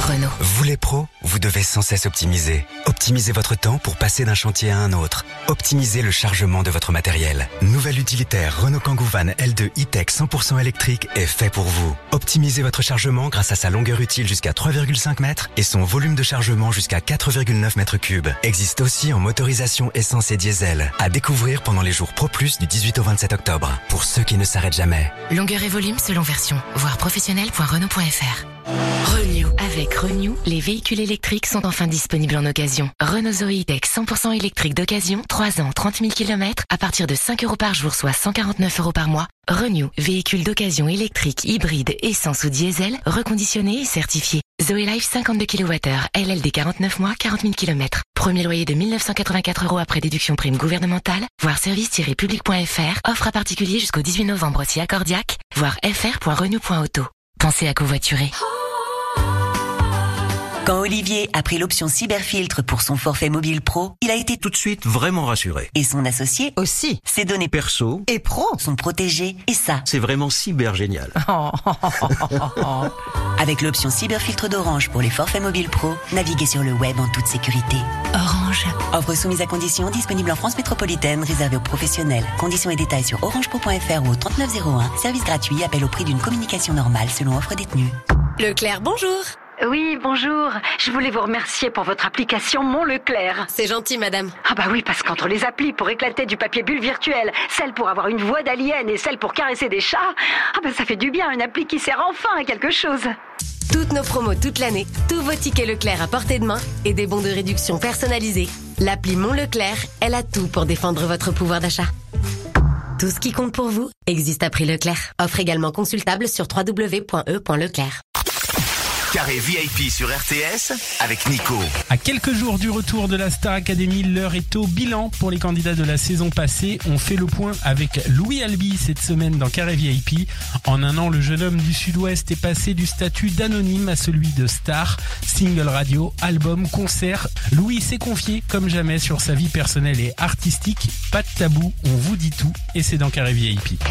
[SPEAKER 36] Renault.
[SPEAKER 48] Vous les pros, vous devez sans cesse optimiser. Optimisez votre temps pour passer d'un chantier à un autre. Optimisez le chargement de votre matériel. Nouvelle utilitaire Renault Kangoo Van L2 e-Tech 100% électrique est fait pour vous. Optimisez votre chargement grâce à sa longueur utile jusqu'à 3,5 mètres et son volume de chargement jusqu'à 4,9 mètres cubes. Existe aussi en motorisation essence et diesel. À découvrir pendant les jours Pro Plus du 18 au 27 octobre. Pour ceux qui ne s'arrêtent jamais.
[SPEAKER 36] Longueur et volume selon version. Voir professionnel.renault.fr. Renew. Avec Renew, les véhicules électriques sont enfin disponibles en occasion. Renault Zoe Tech 100% électrique d'occasion, 3 ans, 30 000 km, à partir de 5 euros par jour, soit 149 euros par mois. Renew, véhicule d'occasion électrique, hybride, essence ou diesel, reconditionné et certifié. Zoe Life 52 kWh, LLD 49 mois, 40 000 km. Premier loyer de 1984 euros après déduction prime gouvernementale. Voir service-public.fr. Offre à particulier jusqu'au 18 novembre si accordiaque. Voir fr.renew.auto. Pensez à covoiturer.
[SPEAKER 68] Quand Olivier a pris l'option cyberfiltre pour son forfait mobile pro, il a été
[SPEAKER 17] tout de suite vraiment rassuré.
[SPEAKER 68] Et son associé
[SPEAKER 17] aussi.
[SPEAKER 68] Ses données
[SPEAKER 17] perso
[SPEAKER 68] et pro sont protégées. Et ça,
[SPEAKER 17] c'est vraiment cyber génial.
[SPEAKER 68] Avec l'option cyberfiltre d'Orange pour les forfaits mobiles pro, naviguez sur le web en toute sécurité.
[SPEAKER 21] Orange.
[SPEAKER 68] Offre soumise à conditions, disponible en France métropolitaine, réservée aux professionnels. Conditions et détails sur orangepro.fr ou au 3901. Service gratuit, appel au prix d'une communication normale selon offre détenue.
[SPEAKER 21] Leclerc, bonjour.
[SPEAKER 26] Oui, bonjour. Je voulais vous remercier pour votre application Mon Leclerc.
[SPEAKER 21] C'est gentil, madame.
[SPEAKER 26] Ah bah oui, parce qu'entre les applis pour éclater du papier bulle virtuel, celle pour avoir une voix d'alien et celle pour caresser des chats, ah bah ça fait du bien, une appli qui sert enfin à quelque chose.
[SPEAKER 21] Toutes nos promos toute l'année, tous vos tickets Leclerc à portée de main et des bons de réduction personnalisés. L'appli Mon Leclerc, elle a tout pour défendre votre pouvoir d'achat. Tout ce qui compte pour vous existe à prix Leclerc. Offre également consultable sur www.e.leclerc.
[SPEAKER 29] Carré VIP sur RTS avec Nico.
[SPEAKER 69] À quelques jours du retour de la Star Academy, l'heure est au bilan pour les candidats de la saison passée. On fait le point avec Louis Albi cette semaine dans Carré VIP. En un an, le jeune homme du Sud-Ouest est passé du statut d'anonyme à celui de star. Single radio, album, concert. Louis s'est confié comme jamais sur sa vie personnelle et artistique. Pas de tabou, on vous dit tout et c'est dans Carré VIP.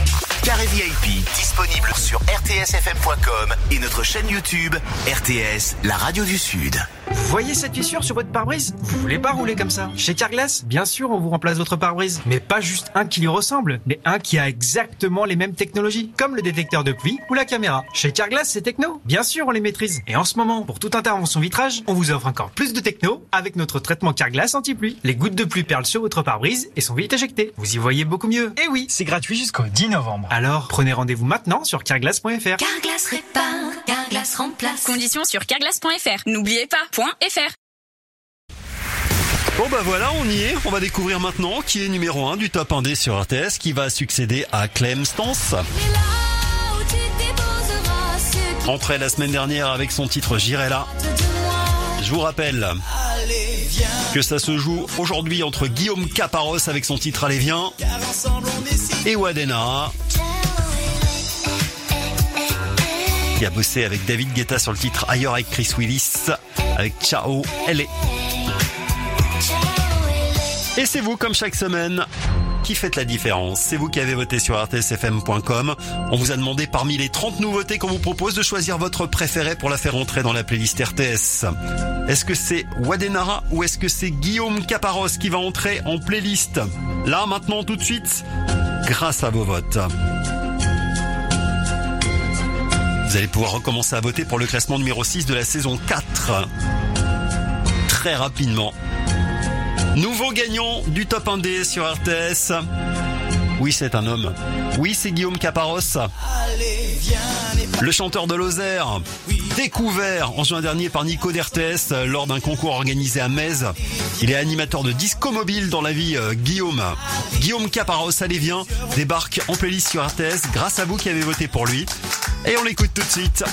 [SPEAKER 29] Carré VIP, disponible sur rtsfm.com et notre chaîne YouTube RTS, la radio du Sud.
[SPEAKER 70] Vous voyez cette fissure sur votre pare-brise? Vous voulez pas rouler comme ça? Chez Carglass, bien sûr, on vous remplace votre pare-brise, mais pas juste un qui lui ressemble, mais un qui a exactement les mêmes technologies, comme le détecteur de pluie ou la caméra. Chez Carglass, c'est techno. Bien sûr, on les maîtrise. Et en ce moment, pour toute intervention vitrage, on vous offre encore plus de techno avec notre traitement Carglass anti-pluie. Les gouttes de pluie perlent sur votre pare-brise et sont vite éjectées. Vous y voyez beaucoup mieux. Et oui, c'est gratuit jusqu'au 10 novembre. Alors, prenez rendez-vous maintenant sur carglass.fr.
[SPEAKER 20] Carglass répare, Carglass remplace.
[SPEAKER 71] Conditions sur carglass.fr. N'oubliez pas, .fr.
[SPEAKER 2] Bon bah voilà, on y est. On va découvrir maintenant qui est numéro 1 du top 1D sur RTS, qui va succéder à Clem Stance. Entrée la semaine dernière avec son titre J'irai là. Je vous rappelle que ça se joue aujourd'hui entre Guillaume Caparos avec son titre Allez viens et Wadena qui a bossé avec David Guetta sur le titre Ailleurs avec Chris Willis avec Ciao est et c'est vous, comme chaque semaine, qui faites la différence. C'est vous qui avez voté sur rtsfm.com. On vous a demandé parmi les 30 nouveautés qu'on vous propose de choisir votre préféré pour la faire entrer dans la playlist RTS. Est-ce que c'est Wadenara ou est-ce que c'est Guillaume Caparos qui va entrer en playlist? Là, maintenant, tout de suite, grâce à vos votes. Vous allez pouvoir recommencer à voter pour le classement numéro 6 de la saison 4. Très rapidement. Nouveau gagnant du top 1D sur RTS. Oui, c'est un homme. Oui, c'est Guillaume Caparos. Le chanteur de Lozère, découvert en juin dernier par Nico d'RTS lors d'un concours organisé à Metz. Il est animateur de disco mobile dans la vie euh, Guillaume. Guillaume Caparos, allez viens, débarque en playlist sur RTS grâce à vous qui avez voté pour lui. Et on l'écoute tout de suite.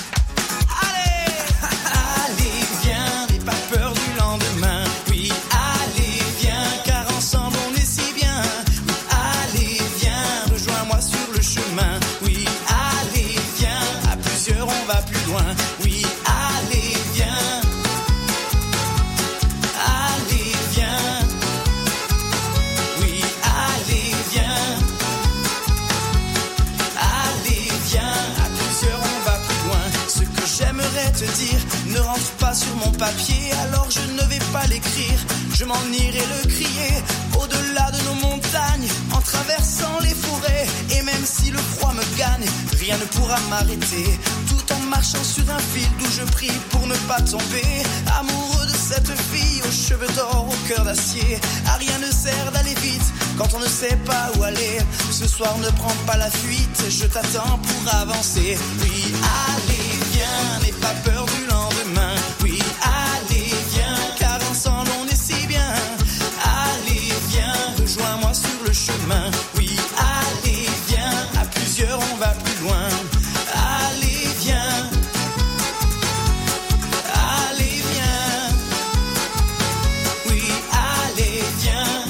[SPEAKER 63] Alors je ne vais pas l'écrire. Je m'en irai le crier au-delà de nos montagnes, en traversant les forêts. Et même si le froid me gagne, rien ne pourra m'arrêter. Tout en marchant sur un fil d'où je prie pour ne pas tomber. Amoureux de cette fille aux cheveux d'or, au cœur d'acier. À rien ne sert d'aller vite quand on ne sait pas où aller. Ce soir ne prends pas la fuite, je t'attends pour avancer. Oui, allez, viens, n'aie pas peur du Oui, allez, viens, à plusieurs on va plus loin. Allez, viens. Allez, viens. Oui, allez, viens.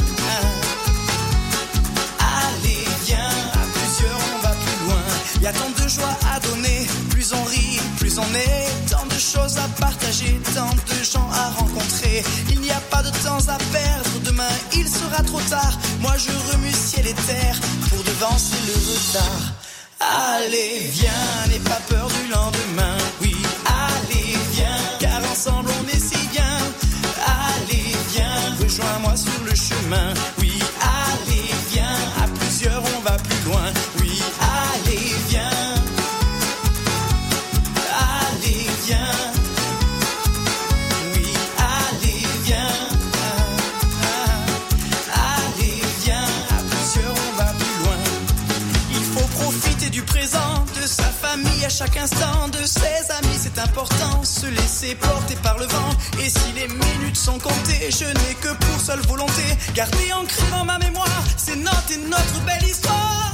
[SPEAKER 63] Allez, viens, à plusieurs on va plus loin. Il y a tant de joie à donner, plus on rit, plus on est. Tant de choses à partager, tant de gens à rencontrer. Il n'y a pas de temps à perdre trop tard. Moi je remue ciel et terre pour devancer le retard. Allez, viens, n'aie pas peur du lendemain. Oui, allez, viens, car ensemble on est si bien. Allez, viens, rejoins-moi sur le chemin. À chaque instant, de ses amis, c'est important. Se laisser porter par le vent. Et si les minutes sont comptées, je n'ai que pour seule volonté. Garder ancré dans ma mémoire, c'est notre et notre belle histoire.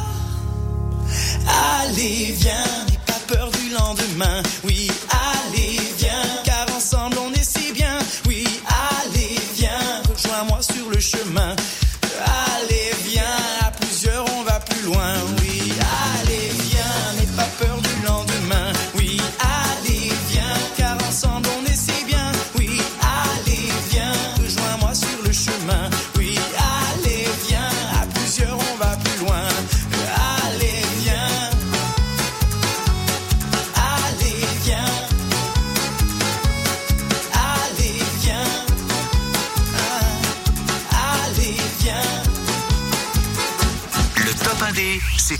[SPEAKER 63] Allez, viens, n'aie pas peur du lendemain. Oui, allez, viens, car ensemble on est si bien. Oui, allez, viens, rejoins-moi sur le chemin.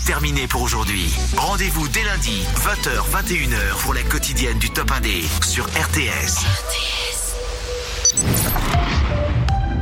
[SPEAKER 29] 1D, c'est terminé pour aujourd'hui. Rendez-vous dès lundi, 20h, 21h pour la quotidienne du top 1D sur RTS.